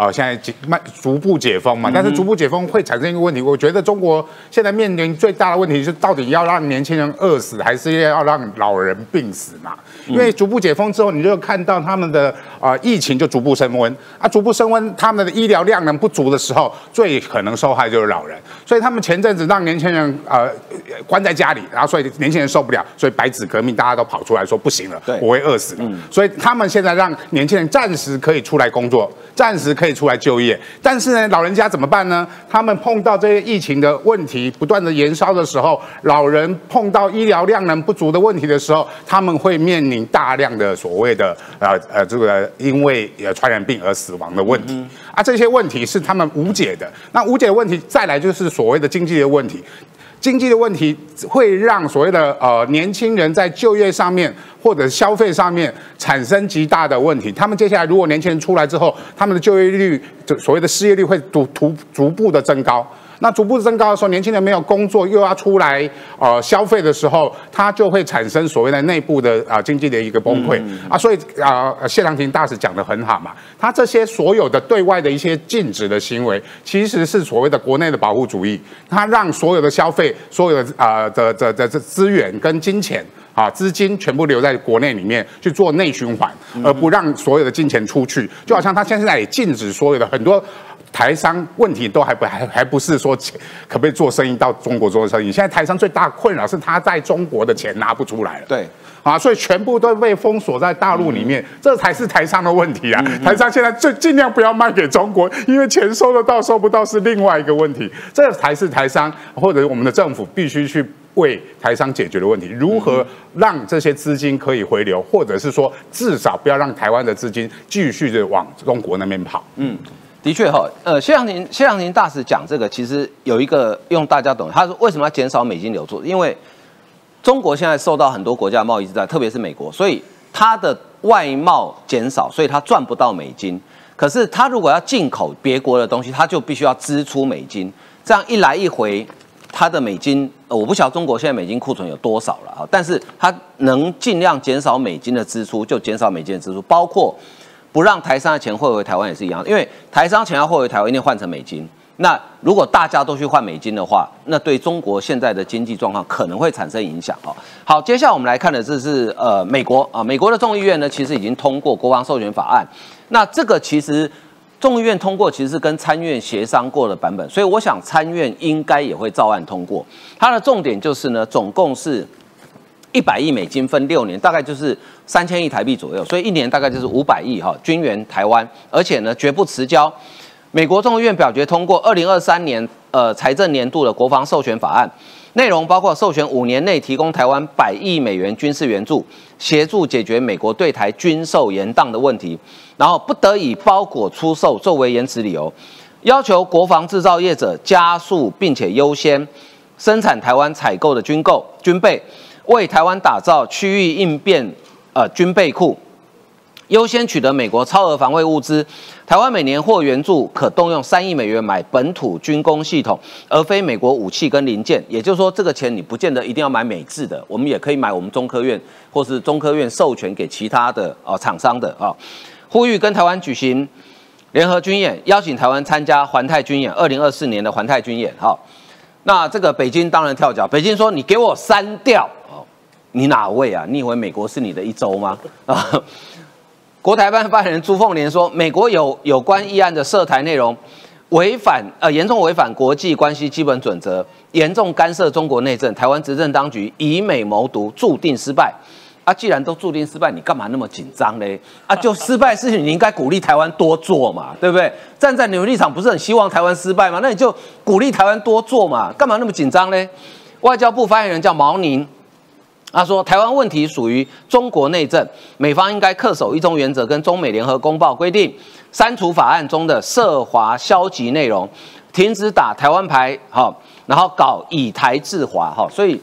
啊，现在解慢逐步解封嘛，但是逐步解封会产生一个问题，我觉得中国现在面临最大的问题是，到底要让年轻人饿死，还是要让老人病死嘛？因为逐步解封之后，你就看到他们的啊疫情就逐步升温啊，逐步升温，他们的医疗量能不足的时候，最可能受害就是老人。所以他们前阵子让年轻人呃关在家里，然后所以年轻人受不了，所以白纸革命大家都跑出来说不行了，我会饿死的。所以他们现在让年轻人暂时可以出来工作，暂时可以。出来就业，但是呢，老人家怎么办呢？他们碰到这些疫情的问题不断的延烧的时候，老人碰到医疗量能不足的问题的时候，他们会面临大量的所谓的呃呃这个因为呃传染病而死亡的问题啊，这些问题是他们无解的。那无解的问题再来就是所谓的经济的问题。经济的问题会让所谓的呃年轻人在就业上面或者消费上面产生极大的问题。他们接下来如果年轻人出来之后，他们的就业率就所谓的失业率会逐逐逐步的增高。那逐步增高的时候，年轻人没有工作又要出来呃消费的时候，它就会产生所谓的内部的啊经济的一个崩溃啊。所以啊，谢长廷大使讲的很好嘛，他这些所有的对外的一些禁止的行为，其实是所谓的国内的保护主义，他让所有的消费、所有的啊的的的资源跟金钱啊资金全部留在国内里面去做内循环，而不让所有的金钱出去，就好像他现在也禁止所有的很多。台商问题都还不还还不是说可不可以做生意到中国做生意？现在台商最大困扰是他在中国的钱拿不出来了。对，啊，所以全部都被封锁在大陆里面，这才是台商的问题啊！台商现在最尽量不要卖给中国，因为钱收得到收不到是另外一个问题，这才是台商或者我们的政府必须去为台商解决的问题。如何让这些资金可以回流，或者是说至少不要让台湾的资金继续的往中国那边跑？嗯。的确哈，呃，谢长廷谢长廷大使讲这个，其实有一个用大家懂，他说为什么要减少美金流出？因为中国现在受到很多国家贸易制裁，特别是美国，所以它的外贸减少，所以它赚不到美金。可是它如果要进口别国的东西，它就必须要支出美金。这样一来一回，它的美金，我不晓得中国现在美金库存有多少了啊，但是它能尽量减少美金的支出，就减少美金的支出，包括。不让台商的钱汇回台湾也是一样，因为台商钱要汇回台湾，一定换成美金。那如果大家都去换美金的话，那对中国现在的经济状况可能会产生影响哦。好，接下来我们来看的这是呃美国啊，美国的众议院呢其实已经通过国防授权法案，那这个其实众议院通过其实是跟参院协商过的版本，所以我想参院应该也会照案通过。它的重点就是呢，总共是一百亿美金分六年，大概就是三千亿台币左右，所以一年大概就是五百亿哈，军援台湾，而且呢绝不迟交。美国众议院表决通过二零二三年呃财政年度的国防授权法案，内容包括授权五年内提供台湾百亿美元军事援助，协助解决美国对台军售延宕的问题，然后不得以包裹出售作为延迟理由，要求国防制造业者加速并且优先生产台湾采购的军购军备，为台湾打造区域应变呃军备库。优先取得美国超额防卫物资，台湾每年或援助可动用三亿美元买本土军工系统，而非美国武器跟零件。也就是说，这个钱你不见得一定要买美制的，我们也可以买我们中科院或是中科院授权给其他的啊厂商的啊。呼吁跟台湾举行联合军演，邀请台湾参加环太军演，二零二四年的环太军演。好，那这个北京当然跳脚，北京说你给我删掉，你哪位啊？你以为美国是你的一州吗？啊？[LAUGHS] 国台办发言人朱凤莲说：“美国有有关议案的涉台内容，违反呃严重违反国际关系基本准则，严重干涉中国内政。台湾执政当局以美谋独，注定失败。啊，既然都注定失败，你干嘛那么紧张嘞？啊，就失败事情，你应该鼓励台湾多做嘛，对不对？站在你们立场，不是很希望台湾失败吗？那你就鼓励台湾多做嘛，干嘛那么紧张嘞？”外交部发言人叫毛宁。他说：“台湾问题属于中国内政，美方应该恪守一中原则跟中美联合公报规定，删除法案中的涉华消极内容，停止打台湾牌，哈，然后搞以台制华，哈。所以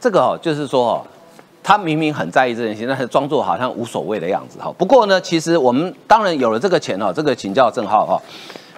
这个哦，就是说哦，他明明很在意这件事情，但是装作好像无所谓的样子，哈。不过呢，其实我们当然有了这个钱哦，这个请教郑浩哈。”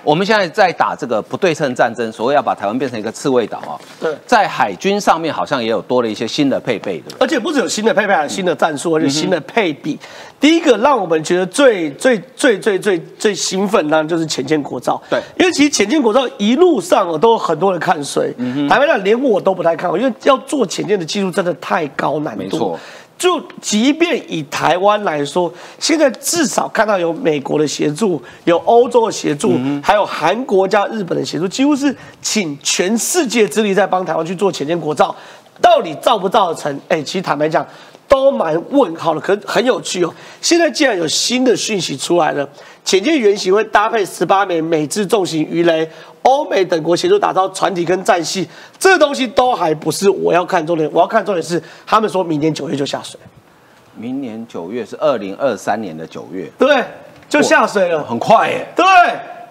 我们现在在打这个不对称战争，所谓要把台湾变成一个刺猬岛啊。对，在海军上面好像也有多了一些新的配备，对而且不止有新的配备，还有新的战术，而且新的配比。第一个让我们觉得最最最最最最兴奋，当然就是潜舰国造。对，因为其实潜舰国造一路上哦，都有很多人看衰。台湾人连我都不太看好，因为要做潜舰的技术真的太高难度。没错。就即便以台湾来说，现在至少看到有美国的协助，有欧洲的协助，还有韩国加日本的协助，几乎是请全世界之力在帮台湾去做前建国造，到底造不造得成？哎，其实坦白讲。都蛮问号的，可很有趣哦。现在既然有新的讯息出来了，潜舰原型会搭配十八枚美制重型鱼雷，欧美等国协助打造船体跟战系，这东西都还不是我要看重点。我要看重点是，他们说明年九月就下水。明年九月是二零二三年的九月，对，就下水了，很快耶。对。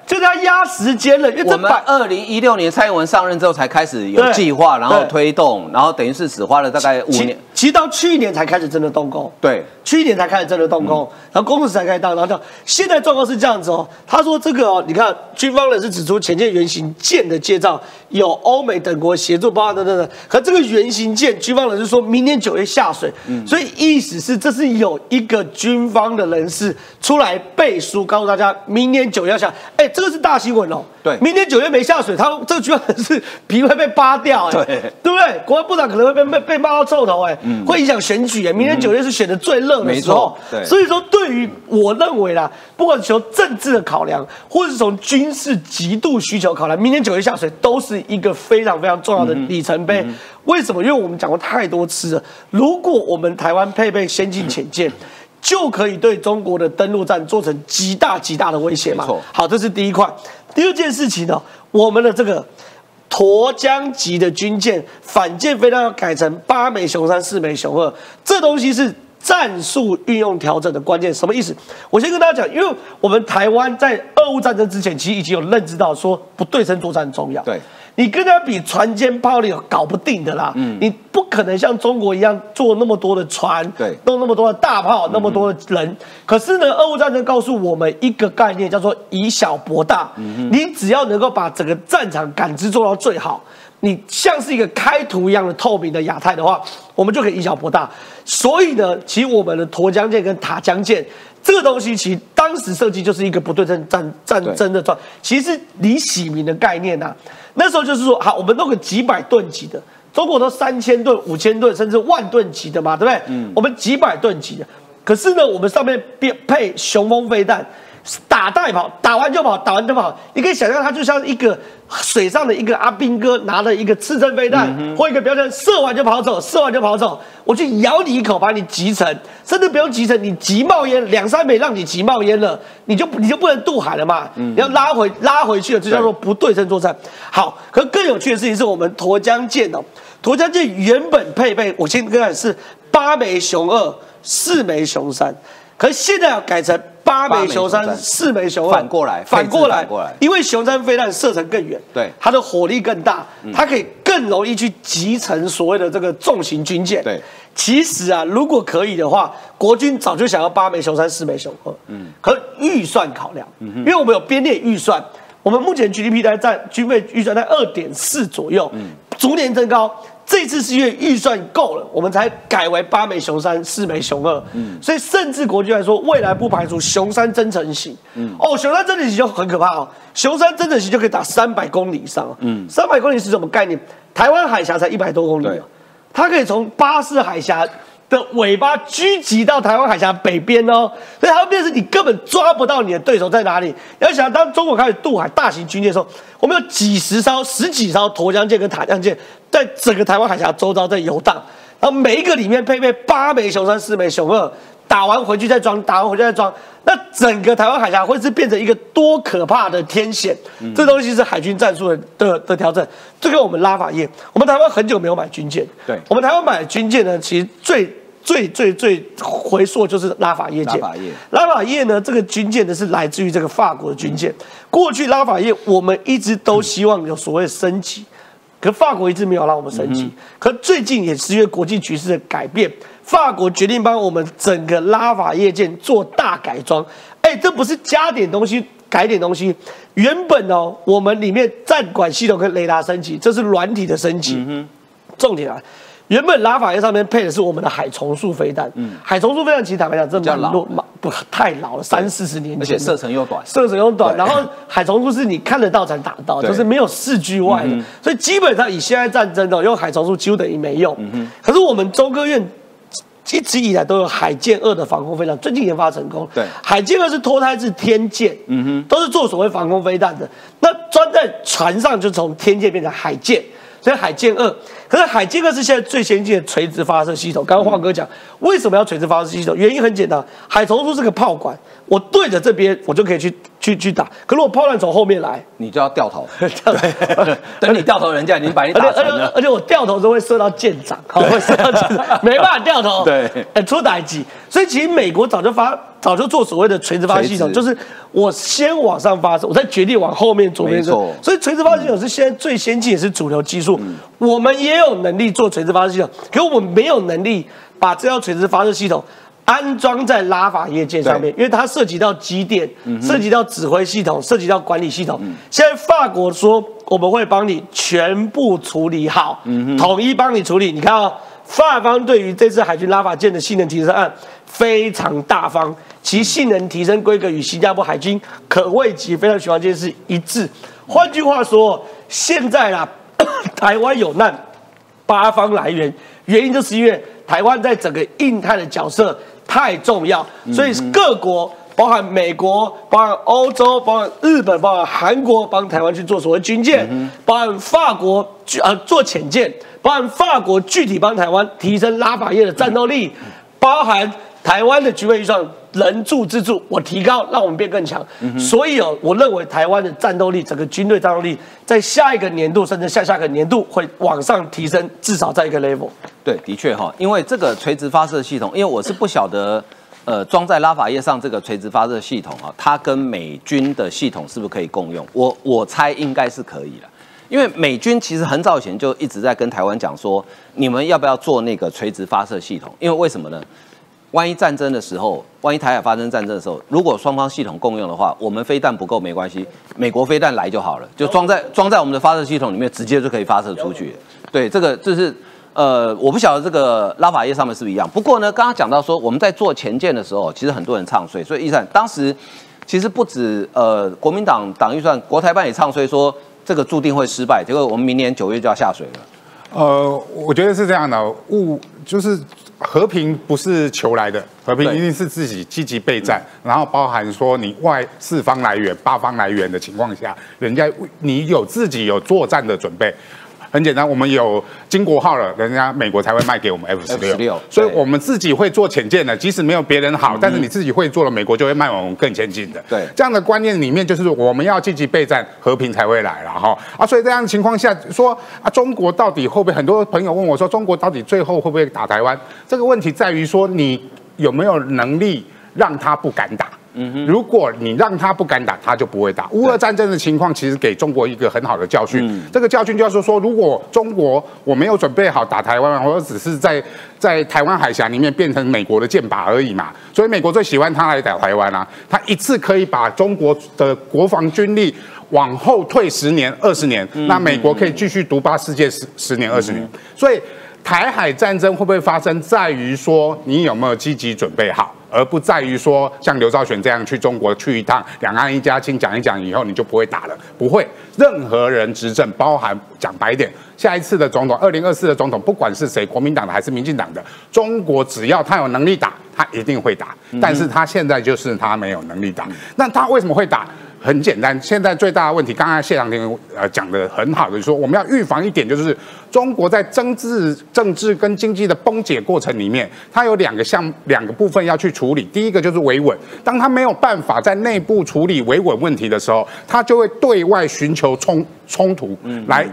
就是要压时间了，因为我们二零一六年蔡英文上任之后才开始有计划，然后推动，然后等于是只花了大概五年，其实到去年才开始真的动工。对，去年才开始真的动工，然后工程师才开始到，然后就现在状况是这样子哦。他说这个哦，你看军方人士指出前舰原型舰的建造有欧美等国协助，包含等等等。可这个原型舰，军方人士说明年九月下水，所以意思是这是有一个军方的人士出来背书，告诉大家明年九月要下，哎。这个是大新闻哦，对，明年九月没下水，他这个居然是皮会被扒掉，哎，对，对不对？国安部长可能会被被被骂到臭头，哎，会影响选举，啊，明年九月是选的最热的时候，对，所以说对于我认为啦，不管从政治的考量，或者是从军事极度需求考量，明年九月下水都是一个非常非常重要的里程碑。为什么？因为我们讲过太多次了，如果我们台湾配备先进潜舰。就可以对中国的登陆战做成极大极大的威胁嘛？好，这是第一块。第二件事情呢，我们的这个沱江级的军舰反舰飞弹要改成八枚熊三四枚熊二，这东西是战术运用调整的关键。什么意思？我先跟大家讲，因为我们台湾在俄乌战争之前，其实已经有认知到说不对称作战很重要。对。你跟他比船坚炮利，搞不定的啦。嗯，你不可能像中国一样做那么多的船，对，弄那么多的大炮，那么多的人。可是呢，俄乌战争告诉我们一个概念，叫做以小博大。嗯你只要能够把整个战场感知做到最好，你像是一个开图一样的透明的亚太的话，我们就可以以小博大。所以呢，其实我们的沱江舰跟塔江舰。这个东西其实当时设计就是一个不对称战战争的状，其实李喜明的概念呐、那时候就是说，好，我们弄个几百吨级的，中国都三千吨、五千吨，甚至万吨级的嘛，对不对？嗯，我们几百吨级的，可是呢，我们上面配配雄风飞弹。打带跑，打完就跑，打完就跑。你可以想象，它就像一个水上的一个阿兵哥，拿了一个刺针飞弹、或一个标枪，射完就跑走，射完就跑走。我去咬你一口，把你击沉，甚至不用击沉，你急冒烟，两三枚让你急冒烟了，你就你就不能渡海了嘛？你要拉回拉回去了，就叫做不对称作战。好，可更有趣的事情是我们沱江舰哦，沱江舰原本配备，我先跟你讲是八枚熊二，四枚熊三，可是现在要改成。八枚熊三，四枚熊二，反过来，反过来，反过来，因为熊三飞弹射程更远，对，它的火力更大，它可以更容易去集成所谓的这个重型军舰。对，其实啊，如果可以的话，国军早就想要八枚熊三，四枚熊二，嗯，可预算考量，嗯因为我们有编列预算，我们目前 GDP 在占军费预算在二点四左右，嗯，逐年增高。这次是因为预算够了，我们才改为八枚熊三，四枚熊二。嗯，所以甚至国际来说，未来不排除熊三增程型。嗯，哦，熊三增程型就很可怕哦，熊三增程型就可以打三百公里以上。嗯，三百公里是什么概念？台湾海峡才一百多公里，它可以从巴士海峡。的尾巴聚集到台湾海峡北边哦，所以它会变成你根本抓不到你的对手在哪里。要想当中国开始渡海大型军舰的时候，我们有几十艘、十几艘沱江舰跟塔江舰在整个台湾海峡周遭在游荡，然后每一个里面配备八枚熊三、四枚熊二，打完回去再装，打完回去再装，那整个台湾海峡会是变成一个多可怕的天险？这东西是海军战术的的的调整。这个我们拉法叶，我们台湾很久没有买军舰，对我们台湾买军舰呢，其实最。最最最回溯就是拉法叶舰，拉法叶，拉法叶呢？这个军舰呢是来自于这个法国的军舰。过去拉法叶我们一直都希望有所谓升级，可法国一直没有让我们升级。可最近也是因为国际局势的改变，法国决定帮我们整个拉法叶舰做大改装。哎，这不是加点东西改点东西，原本哦我们里面战管系统跟雷达升级，这是软体的升级。重点啊。原本拉法叶上面配的是我们的海虫速飞弹，嗯，海虫速飞弹其实坦白讲，这蛮老，不太老了，三四十年，而且射程又短，射程又短。然后海虫速是你看得到才打得到，就是没有视距外的，所以基本上以现在战争哦，用海虫速几乎等于没用。嗯可是我们中科院一直以来都有海剑二的防空飞弹，最近研发成功。对，海剑二是脱胎自天剑，嗯哼，都是做所谓防空飞弹的。那装在船上就从天剑变成海剑。所以海剑二，可是海基克是现在最先进的垂直发射系统。刚刚华哥讲，为什么要垂直发射系统？原因很简单，海虫叔是个炮管，我对着这边，我就可以去去去打。可是我炮弹从后面来，你就要掉头。[LAUGHS] 等你掉头，人家已经把你打沉了。[LAUGHS] 而且我掉头都会射到舰长，好，会射到舰长，没办法掉头。[LAUGHS] 对，出打击。所以其实美国早就发，早就做所谓的垂直发射系统，就是我先往上发射，我再决定往后面左边射。所以垂直发射系统是现在最先进也是主流技术。我们也有能力做垂直发射系统，可我们没有能力把这套垂直发射系统安装在拉法叶舰上面，因为它涉及到机电，涉及到指挥系统，涉及到管理系统。现在法国说我们会帮你全部处理好，统一帮你处理。你看啊，法方对于这次海军拉法舰的性能提升案非常大方，其性能提升规格与新加坡海军可谓及非常喜欢这件事一致。换句话说，现在啦。[COUGHS] 台湾有难，八方来源，原因就是因为台湾在整个印太的角色太重要，所以各国，包含美国、包含欧洲、包含日本、包含韩国，帮台湾去做所谓军舰，包含法国呃做潜舰，包含法国具体帮台湾提升拉法叶的战斗力，包含台湾的局位预算。人助之助，我提高，让我们变更强。所以哦，我认为台湾的战斗力，整个军队战斗力，在下一个年度甚至下下个年度会往上提升，至少在一个 level。对，的确哈，因为这个垂直发射系统，因为我是不晓得，呃，装在拉法叶上这个垂直发射系统啊，它跟美军的系统是不是可以共用？我我猜应该是可以了，因为美军其实很早以前就一直在跟台湾讲说，你们要不要做那个垂直发射系统？因为为什么呢？万一战争的时候，万一台海发生战争的时候，如果双方系统共用的话，我们飞弹不够没关系，美国飞弹来就好了，就装在装在我们的发射系统里面，直接就可以发射出去。对，这个这是呃，我不晓得这个拉法叶上面是不是一样。不过呢，刚刚讲到说我们在做前舰的时候，其实很多人唱衰，所以一战当时其实不止呃国民党党预算，国台办也唱衰说这个注定会失败，结果我们明年九月就要下水了。呃，我觉得是这样的，物就是和平不是求来的，和平一定是自己积极备战，然后包含说你外四方来源、八方来源的情况下，人家你有自己有作战的准备。很简单，我们有金国号了，人家美国才会卖给我们 F 十六，所以我们自己会做潜舰的，即使没有别人好，但是你自己会做了，美国就会卖我们更先进的。对，这样的观念里面就是我们要积极备战，和平才会来了哈啊！所以这样的情况下，说啊，中国到底会不会？很多朋友问我说，中国到底最后会不会打台湾？这个问题在于说，你有没有能力让他不敢打？如果你让他不敢打，他就不会打。乌俄战争的情况其实给中国一个很好的教训。这个教训就是说，如果中国我没有准备好打台湾，或者只是在在台湾海峡里面变成美国的箭靶而已嘛。所以美国最喜欢他来打台湾啊，他一次可以把中国的国防军力往后退十年、二十年，那美国可以继续独霸世界十十年、二十年。所以台海战争会不会发生，在于说你有没有积极准备好。而不在于说像刘兆玄这样去中国去一趟，两岸一家亲讲一讲以后你就不会打了，不会。任何人执政，包含讲白一点，下一次的总统，二零二四的总统，不管是谁，国民党的还是民进党的，中国只要他有能力打，他一定会打。但是他现在就是他没有能力打，那他为什么会打？很简单，现在最大的问题，刚才谢长廷呃讲的很好的就说，我们要预防一点，就是中国在政治、政治跟经济的崩解过程里面，它有两个项、两个部分要去处理。第一个就是维稳，当他没有办法在内部处理维稳问题的时候，他就会对外寻求冲冲突来。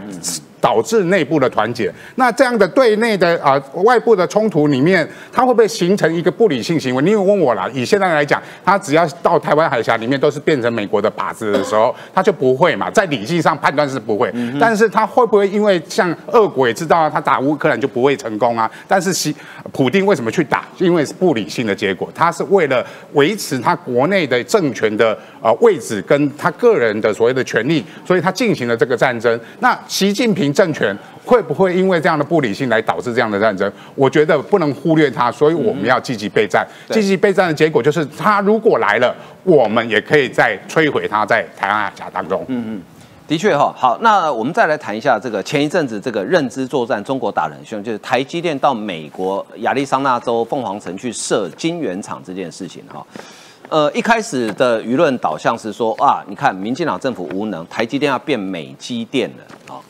导致内部的团结，那这样的对内的啊外部的冲突里面，它会不会形成一个不理性行为？你有问我啦，以现在来讲，他只要到台湾海峡里面都是变成美国的靶子的时候，他就不会嘛，在理性上判断是不会。但是他会不会因为像俄国也知道他打乌克兰就不会成功啊？但是西普丁为什么去打？因为是不理性的结果，他是为了维持他国内的政权的呃位置跟他个人的所谓的权利，所以他进行了这个战争。那习近平。政权会不会因为这样的不理性来导致这样的战争？我觉得不能忽略它，所以我们要积极备战。积极备战的结果就是，他如果来了，我们也可以再摧毁他在台湾海峡当中。嗯嗯，的确哈。好，那我们再来谈一下这个前一阵子这个认知作战，中国打人凶，就是台积电到美国亚利桑那州凤凰城去设晶圆厂这件事情哈。呃，一开始的舆论导向是说啊，你看民进党政府无能，台积电要变美积电了啊。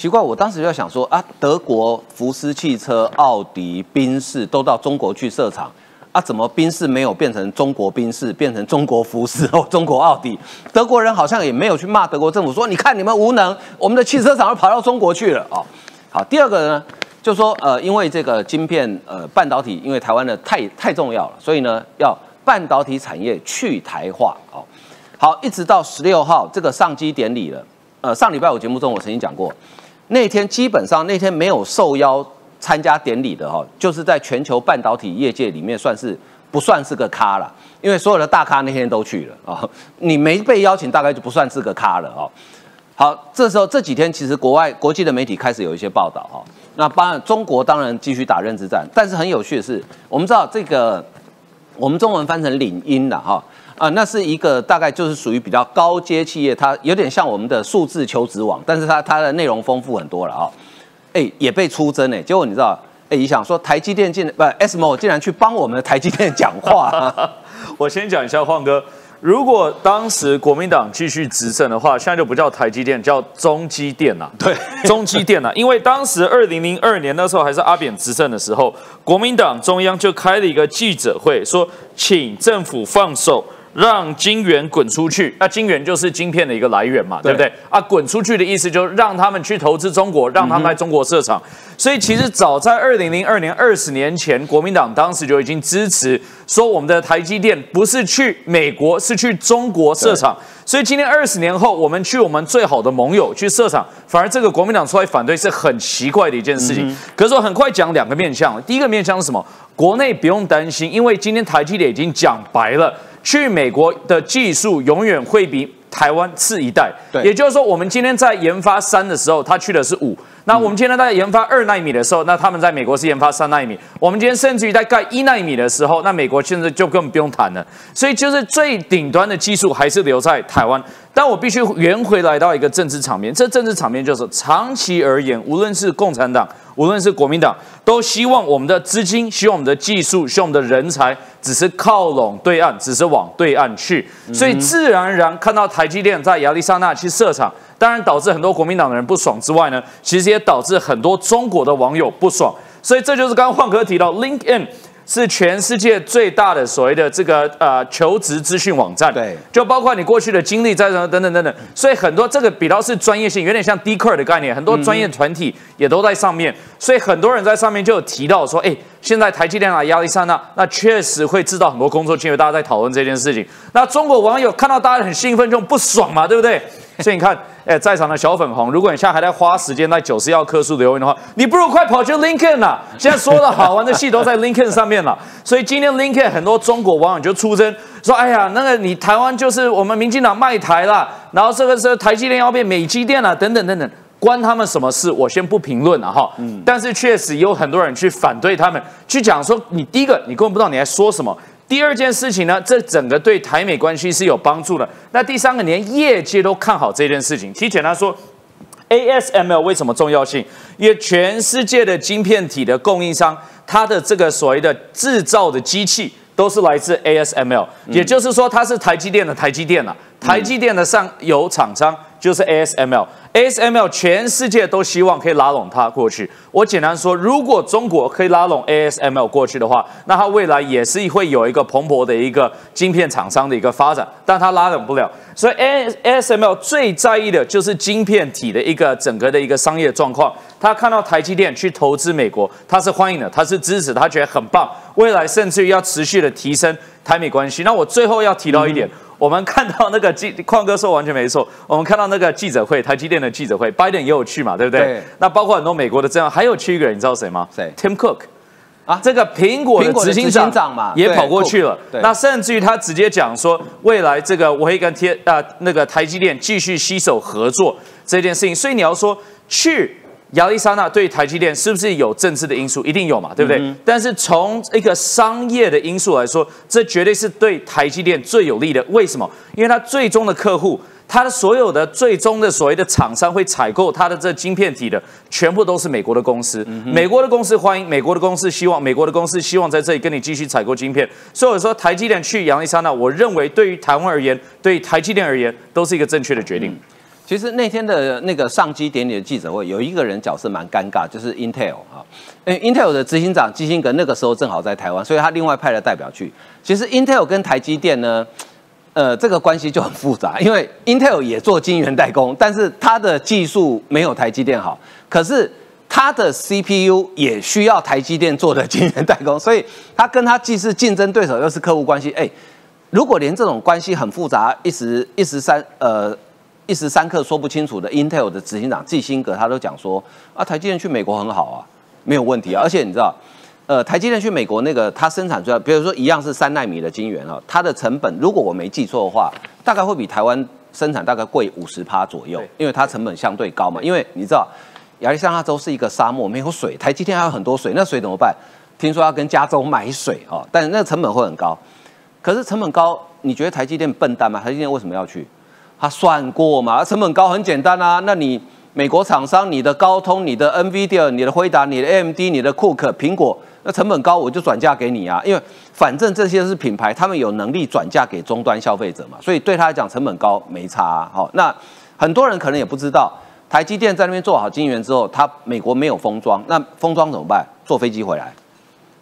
奇怪，我当时就在想说啊，德国福斯汽车、奥迪、宾士都到中国去设厂，啊，怎么宾士没有变成中国宾士，变成中国福斯哦，[LAUGHS] 中国奥迪？德国人好像也没有去骂德国政府，说你看你们无能，我们的汽车厂都跑到中国去了哦。好，第二个呢，就说呃，因为这个晶片呃半导体，因为台湾的太太重要了，所以呢要半导体产业去台化哦。好，一直到十六号这个上机典礼了，呃，上礼拜我节目中我曾经讲过。那天基本上那天没有受邀参加典礼的哈，就是在全球半导体业界里面算是不算是个咖了，因为所有的大咖那天都去了啊，[LAUGHS] 你没被邀请大概就不算是个咖了哦。好，这时候这几天其实国外国际的媒体开始有一些报道哈，那当然中国当然继续打认知战，但是很有趣的是，我们知道这个我们中文翻成领英的哈。啊，那是一个大概就是属于比较高阶企业，它有点像我们的数字求职网，但是它它的内容丰富很多了啊。哎，也被出征哎，结果你知道，哎，你想说台积电进不 SMO 竟然去帮我们的台积电讲话。[LAUGHS] 我先讲一下，晃哥，如果当时国民党继续执政的话，现在就不叫台积电，叫中积电呐。对，中积电呐，因为当时二零零二年那时候还是阿扁执政的时候，国民党中央就开了一个记者会，说请政府放手。让晶圆滚出去，那晶圆就是晶片的一个来源嘛，对不对？啊，滚出去的意思就是让他们去投资中国，让他们来中国设厂。所以其实早在二零零二年，二十年前，国民党当时就已经支持说，我们的台积电不是去美国，是去中国设厂。所以今天二十年后，我们去我们最好的盟友去设厂，反而这个国民党出来反对是很奇怪的一件事情。可是我很快讲两个面向，第一个面向是什么？国内不用担心，因为今天台积电已经讲白了。去美国的技术永远会比台湾次一代，对，也就是说，我们今天在研发三的时候，他去的是五。那我们今天在研发二纳米的时候，那他们在美国是研发三纳米。我们今天甚至于在盖一纳米的时候，那美国现在就根本不用谈了。所以就是最顶端的技术还是留在台湾。但我必须圆回来到一个政治场面，这政治场面就是长期而言，无论是共产党，无论是国民党，都希望我们的资金、希望我们的技术、希望我们的人才，只是靠拢对岸，只是往对岸去。所以自然而然看到台积电在亚利桑那去设厂，当然导致很多国民党的人不爽之外呢，其实也导致很多中国的网友不爽。所以这就是刚刚焕哥提到 LinkedIn。是全世界最大的所谓的这个呃求职资讯网站，对，就包括你过去的经历在什么等等等等，所以很多这个比较是专业性，有点像 d c a r 的概念，很多专业团体也都在上面，所以很多人在上面就有提到说，哎，现在台积电啊、亚利桑那，那确实会制造很多工作机会，大家在讨论这件事情。那中国网友看到大家很兴奋，就不爽嘛，对不对？所以你看。哎，在场的小粉红，如果你现在还在花时间在九十要棵树留言的话，你不如快跑去 LinkedIn 啊！现在所有的好玩的戏都在 LinkedIn 上面了。所以今天 LinkedIn 很多中国网友就出征说：“哎呀，那个你台湾就是我们民进党卖台了，然后这个是台积电要变美积电了，等等等等，关他们什么事？我先不评论了哈。嗯，但是确实有很多人去反对他们，去讲说你第一个你根本不知道你在说什么。”第二件事情呢，这整个对台美关系是有帮助的。那第三个，连业界都看好这件事情。提简单说，ASML 为什么重要性？因为全世界的晶片体的供应商，它的这个所谓的制造的机器都是来自 ASML，也就是说，它是台积电的台积电啊，台积电的上游厂商就是 ASML。ASML 全世界都希望可以拉拢它过去。我简单说，如果中国可以拉拢 ASML 过去的话，那它未来也是会有一个蓬勃的一个晶片厂商的一个发展，但它拉拢不了。所以 ASML 最在意的就是晶片体的一个整个的一个商业状况。他看到台积电去投资美国，他是欢迎的，他是支持，他觉得很棒。未来甚至于要持续的提升台美关系。那我最后要提到一点。我们看到那个记矿哥说完全没错。我们看到那个记者会，台积电的记者会，拜登也有去嘛，对不对？对。那包括很多美国的这样，还有去一个人，你知道谁吗？谁？Tim Cook，啊，这个苹果的执行长嘛，也跑过去了。那甚至于他直接讲说，未来这个我会跟天啊那个台积电继续携手合作这件事情。所以你要说去。亚利桑那对台积电是不是有政治的因素？一定有嘛，对不对？但是从一个商业的因素来说，这绝对是对台积电最有利的。为什么？因为它最终的客户，它的所有的最终的所谓的厂商会采购它的这晶片体的，全部都是美国的公司。美国的公司欢迎，美国的公司希望，美国的公司希望在这里跟你继续采购晶片。所以我说，台积电去亚利桑那，我认为对于台湾而言，对台积电而言，都是一个正确的决定。其实那天的那个上机典礼的记者会，有一个人角色蛮尴尬，就是 Intel 啊，因 Intel 的执行长基辛格那个时候正好在台湾，所以他另外派了代表去。其实 Intel 跟台积电呢，呃，这个关系就很复杂，因为 Intel 也做晶圆代工，但是它的技术没有台积电好，可是它的 CPU 也需要台积电做的晶圆代工，所以它跟它既是竞争对手，又是客户关系。哎，如果连这种关系很复杂，一时一时三呃。一时三刻说不清楚的，Intel 的执行长季辛格他都讲说啊，台积电去美国很好啊，没有问题啊。而且你知道，呃，台积电去美国那个，它生产出来，比如说一样是三纳米的晶圆啊，它的成本如果我没记错的话，大概会比台湾生产大概贵五十趴左右，因为它成本相对高嘛。因为你知道，亚利桑那州是一个沙漠，没有水，台积电还有很多水，那水怎么办？听说要跟加州买水哦，但是那个成本会很高。可是成本高，你觉得台积电笨蛋吗？台积电为什么要去？他算过嘛？成本高很简单啊。那你美国厂商，你的高通、你的 NVIDIA、你的辉达、你的 AMD、你的库克、苹果，那成本高我就转嫁给你啊。因为反正这些是品牌，他们有能力转嫁给终端消费者嘛。所以对他来讲，成本高没差。好，那很多人可能也不知道，台积电在那边做好晶圆之后，他美国没有封装，那封装怎么办？坐飞机回来，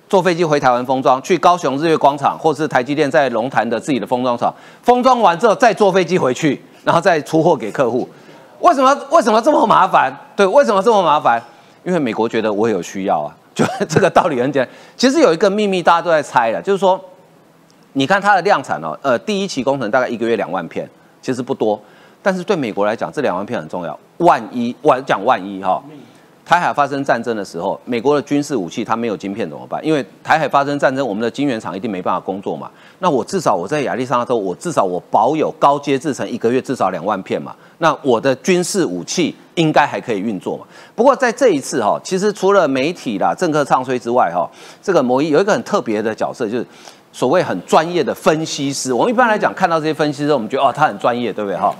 坐飞机回台湾封装，去高雄日月光厂，或是台积电在龙潭的自己的封装厂，封装完之后再坐飞机回去。然后再出货给客户，为什么为什么这么麻烦？[LAUGHS] 对，为什么这么麻烦？因为美国觉得我有需要啊，[LAUGHS] 就这个道理很简单。其实有一个秘密，大家都在猜了，就是说，你看它的量产哦，呃，第一期工程大概一个月两万片，其实不多，但是对美国来讲，这两万片很重要。万一万讲万一哈。台海发生战争的时候，美国的军事武器它没有晶片怎么办？因为台海发生战争，我们的晶圆厂一定没办法工作嘛。那我至少我在亚利桑那州，我至少我保有高阶制程，一个月至少两万片嘛。那我的军事武器应该还可以运作嘛。不过在这一次哈，其实除了媒体啦、政客唱衰之外哈，这个某一有一个很特别的角色，就是所谓很专业的分析师。我们一般来讲看到这些分析师，我们觉得哦他很专业，对不对哈？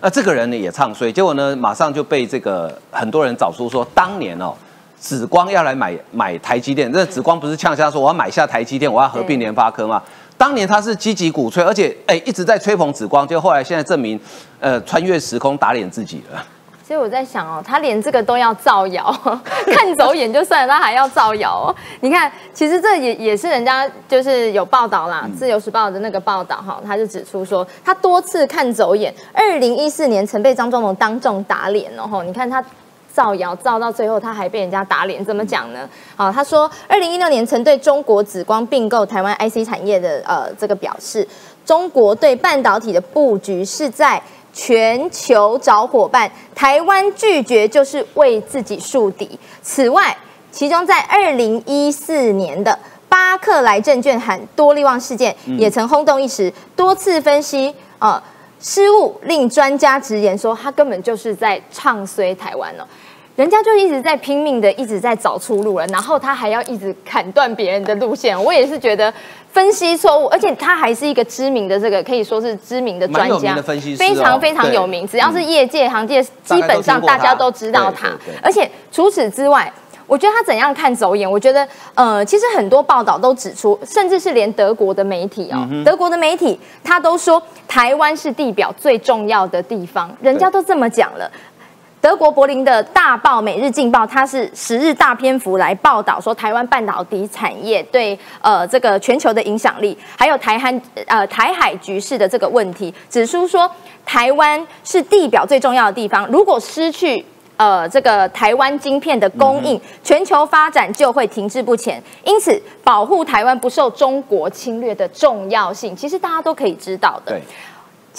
那这个人呢也唱衰，结果呢马上就被这个很多人找出说，当年哦。紫光要来买买台积电，那紫光不是呛下说我要买下台积电，我要合并联发科吗？当年他是积极鼓吹，而且哎一直在吹捧紫光，就后来现在证明，呃穿越时空打脸自己了。所以我在想哦，他连这个都要造谣，[LAUGHS] 看走眼就算了，他还要造谣哦。你看，其实这也也是人家就是有报道啦，《自由时报》的那个报道哈，他就指出说他多次看走眼，二零一四年曾被张忠谋当众打脸哦。你看他。造谣造到最后，他还被人家打脸，怎么讲呢？好，他说，二零一六年曾对中国紫光并购台湾 IC 产业的呃这个表示，中国对半导体的布局是在全球找伙伴，台湾拒绝就是为自己树敌。此外，其中在二零一四年的巴克莱证券喊多利旺事件，也曾轰动一时，多次分析呃失误，令专家直言说，他根本就是在唱衰台湾了。人家就一直在拼命的，一直在找出路了，然后他还要一直砍断别人的路线。我也是觉得分析错误，而且他还是一个知名的这个可以说是知名的专家，非常非常有名。只要是业界行界，基本上大家都知道他。而且除此之外，我觉得他怎样看走眼？我觉得呃，其实很多报道都指出，甚至是连德国的媒体哦，德国的媒体他都说台湾是地表最重要的地方，人家都这么讲了。德国柏林的大报《每日镜报》，它是十日大篇幅来报道说台湾半导体产业对呃这个全球的影响力，还有台韩呃台海局势的这个问题，指出说台湾是地表最重要的地方，如果失去呃这个台湾晶片的供应，全球发展就会停滞不前。因此，保护台湾不受中国侵略的重要性，其实大家都可以知道的。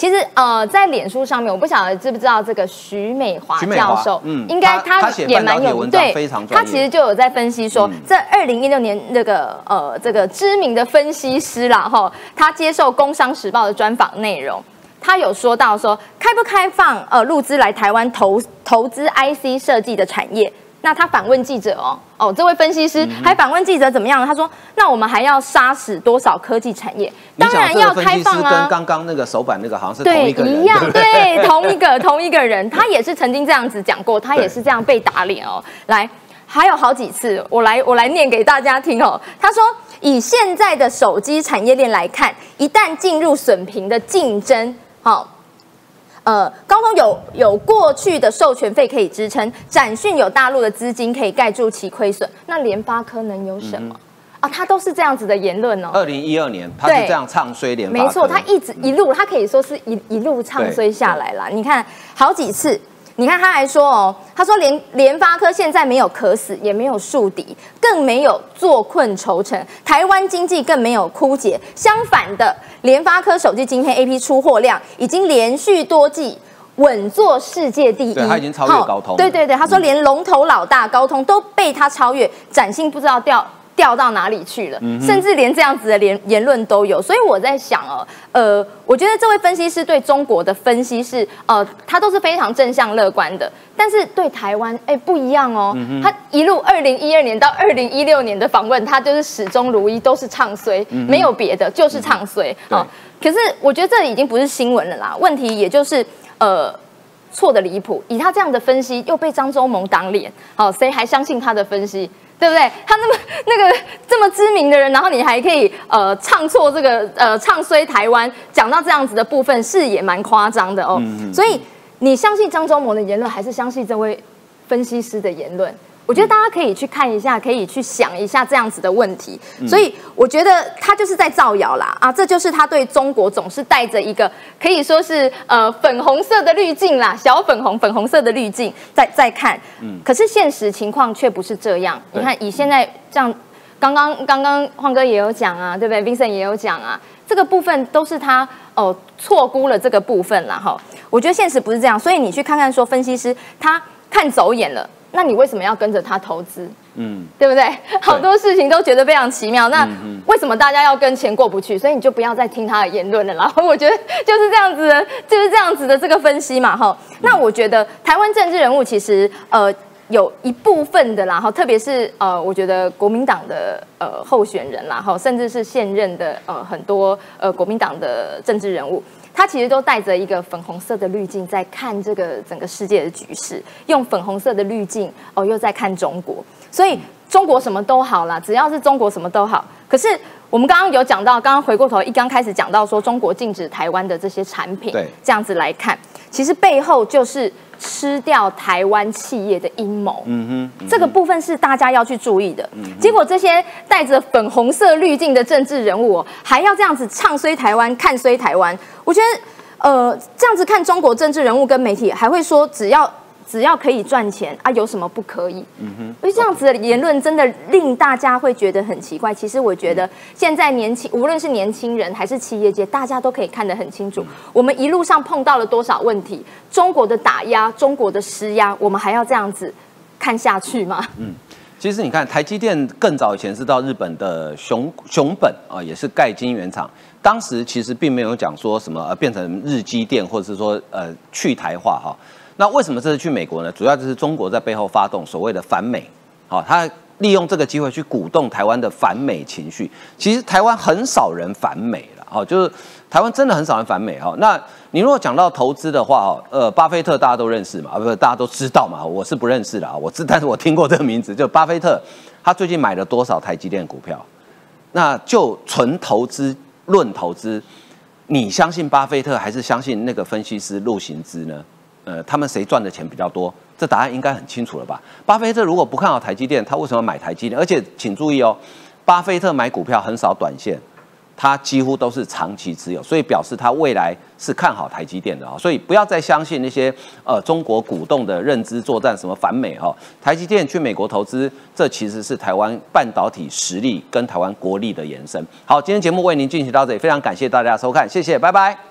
其实呃，在脸书上面，我不晓得知不知道这个徐美华教授，嗯，应该他也蛮有对，他其实就有在分析说，在二零一六年那个呃这个知名的分析师啦哈，他接受《工商时报》的专访内容，他有说到说开不开放呃入资来台湾投投资 IC 设计的产业。那他反问记者哦哦，这位分析师还反问记者怎么样？他说：“那我们还要杀死多少科技产业？当然要开放啊！”跟刚刚那个手板那个好像是同一个人，一样对，同一个 [LAUGHS] 同一个人，他也是曾经这样子讲过，他也是这样被打脸哦。来，还有好几次，我来我来念给大家听哦。他说：“以现在的手机产业链来看，一旦进入损平的竞争，好。”呃，高通有有过去的授权费可以支撑，展讯有大陆的资金可以盖住其亏损，那联发科能有什么啊？他都是这样子的言论哦。二零一二年他是这样唱衰联发没错，他一直一路，他可以说是一一路唱衰下来了。你看好几次。你看，他还说哦，他说联联发科现在没有渴死，也没有树敌，更没有坐困愁城，台湾经济更没有枯竭。相反的，联发科手机今天 A P 出货量已经连续多季稳坐世界第一，他已经超越高通。对对对，他说连龙头老大高通都被他超越，崭新不知道掉。掉到哪里去了？甚至连这样子的言言论都有，所以我在想哦，呃，我觉得这位分析师对中国的分析是，呃，他都是非常正向乐观的，但是对台湾，哎，不一样哦。他一路二零一二年到二零一六年的访问，他就是始终如一，都是唱衰，没有别的，就是唱衰啊。可是我觉得这已经不是新闻了啦，问题也就是呃错的离谱，以他这样的分析又被张忠谋挡脸，好，谁还相信他的分析？对不对？他那么那个这么知名的人，然后你还可以呃唱错这个呃唱衰台湾，讲到这样子的部分是也蛮夸张的哦。所以你相信张忠谋的言论，还是相信这位分析师的言论？我觉得大家可以去看一下，可以去想一下这样子的问题。所以我觉得他就是在造谣啦啊！这就是他对中国总是带着一个可以说是呃粉红色的滤镜啦，小粉红粉红色的滤镜在在看。嗯。可是现实情况却不是这样。你看，以现在这样，刚刚刚刚晃哥也有讲啊，对不对？Vincent 也有讲啊，这个部分都是他哦错估了这个部分了哈。我觉得现实不是这样，所以你去看看说分析师他看走眼了。那你为什么要跟着他投资？嗯，对不对？好多事情都觉得非常奇妙。那为什么大家要跟钱过不去？所以你就不要再听他的言论了啦。[LAUGHS] 我觉得就是这样子的，就是这样子的这个分析嘛，哈。那我觉得台湾政治人物其实呃有一部分的啦，哈，特别是呃，我觉得国民党的呃候选人啦，哈，甚至是现任的呃很多呃国民党的政治人物。他其实都带着一个粉红色的滤镜在看这个整个世界的局势，用粉红色的滤镜哦，又在看中国，所以中国什么都好啦，只要是中国什么都好。可是我们刚刚有讲到，刚刚回过头一刚开始讲到说中国禁止台湾的这些产品，对，这样子来看，其实背后就是。吃掉台湾企业的阴谋，嗯哼，这个部分是大家要去注意的。结果这些带着粉红色滤镜的政治人物，哦还要这样子唱衰台湾、看衰台湾，我觉得，呃，这样子看中国政治人物跟媒体，还会说只要。只要可以赚钱啊，有什么不可以？嗯哼，因为这样子的言论真的令大家会觉得很奇怪。其实我觉得现在年轻，无论是年轻人还是企业界，大家都可以看得很清楚。我们一路上碰到了多少问题？中国的打压，中国的施压，我们还要这样子看下去吗？嗯，其实你看，台积电更早以前是到日本的熊熊本啊，也是盖晶圆厂，当时其实并没有讲说什么呃变成日积电，或者是说呃去台化哈。那为什么这次去美国呢？主要就是中国在背后发动所谓的反美，好，他利用这个机会去鼓动台湾的反美情绪。其实台湾很少人反美了，好，就是台湾真的很少人反美哈。那你如果讲到投资的话，呃，巴菲特大家都认识嘛，不是大家都知道嘛？我是不认识的啊，我知，但是我听过这个名字，就巴菲特，他最近买了多少台积电股票？那就纯投资论投资，你相信巴菲特还是相信那个分析师陆行之呢？呃，他们谁赚的钱比较多？这答案应该很清楚了吧？巴菲特如果不看好台积电，他为什么买台积电？而且请注意哦，巴菲特买股票很少短线，他几乎都是长期持有，所以表示他未来是看好台积电的啊。所以不要再相信那些呃中国股动的认知作战，什么反美哈。台积电去美国投资，这其实是台湾半导体实力跟台湾国力的延伸。好，今天节目为您进行到这里，非常感谢大家收看，谢谢，拜拜。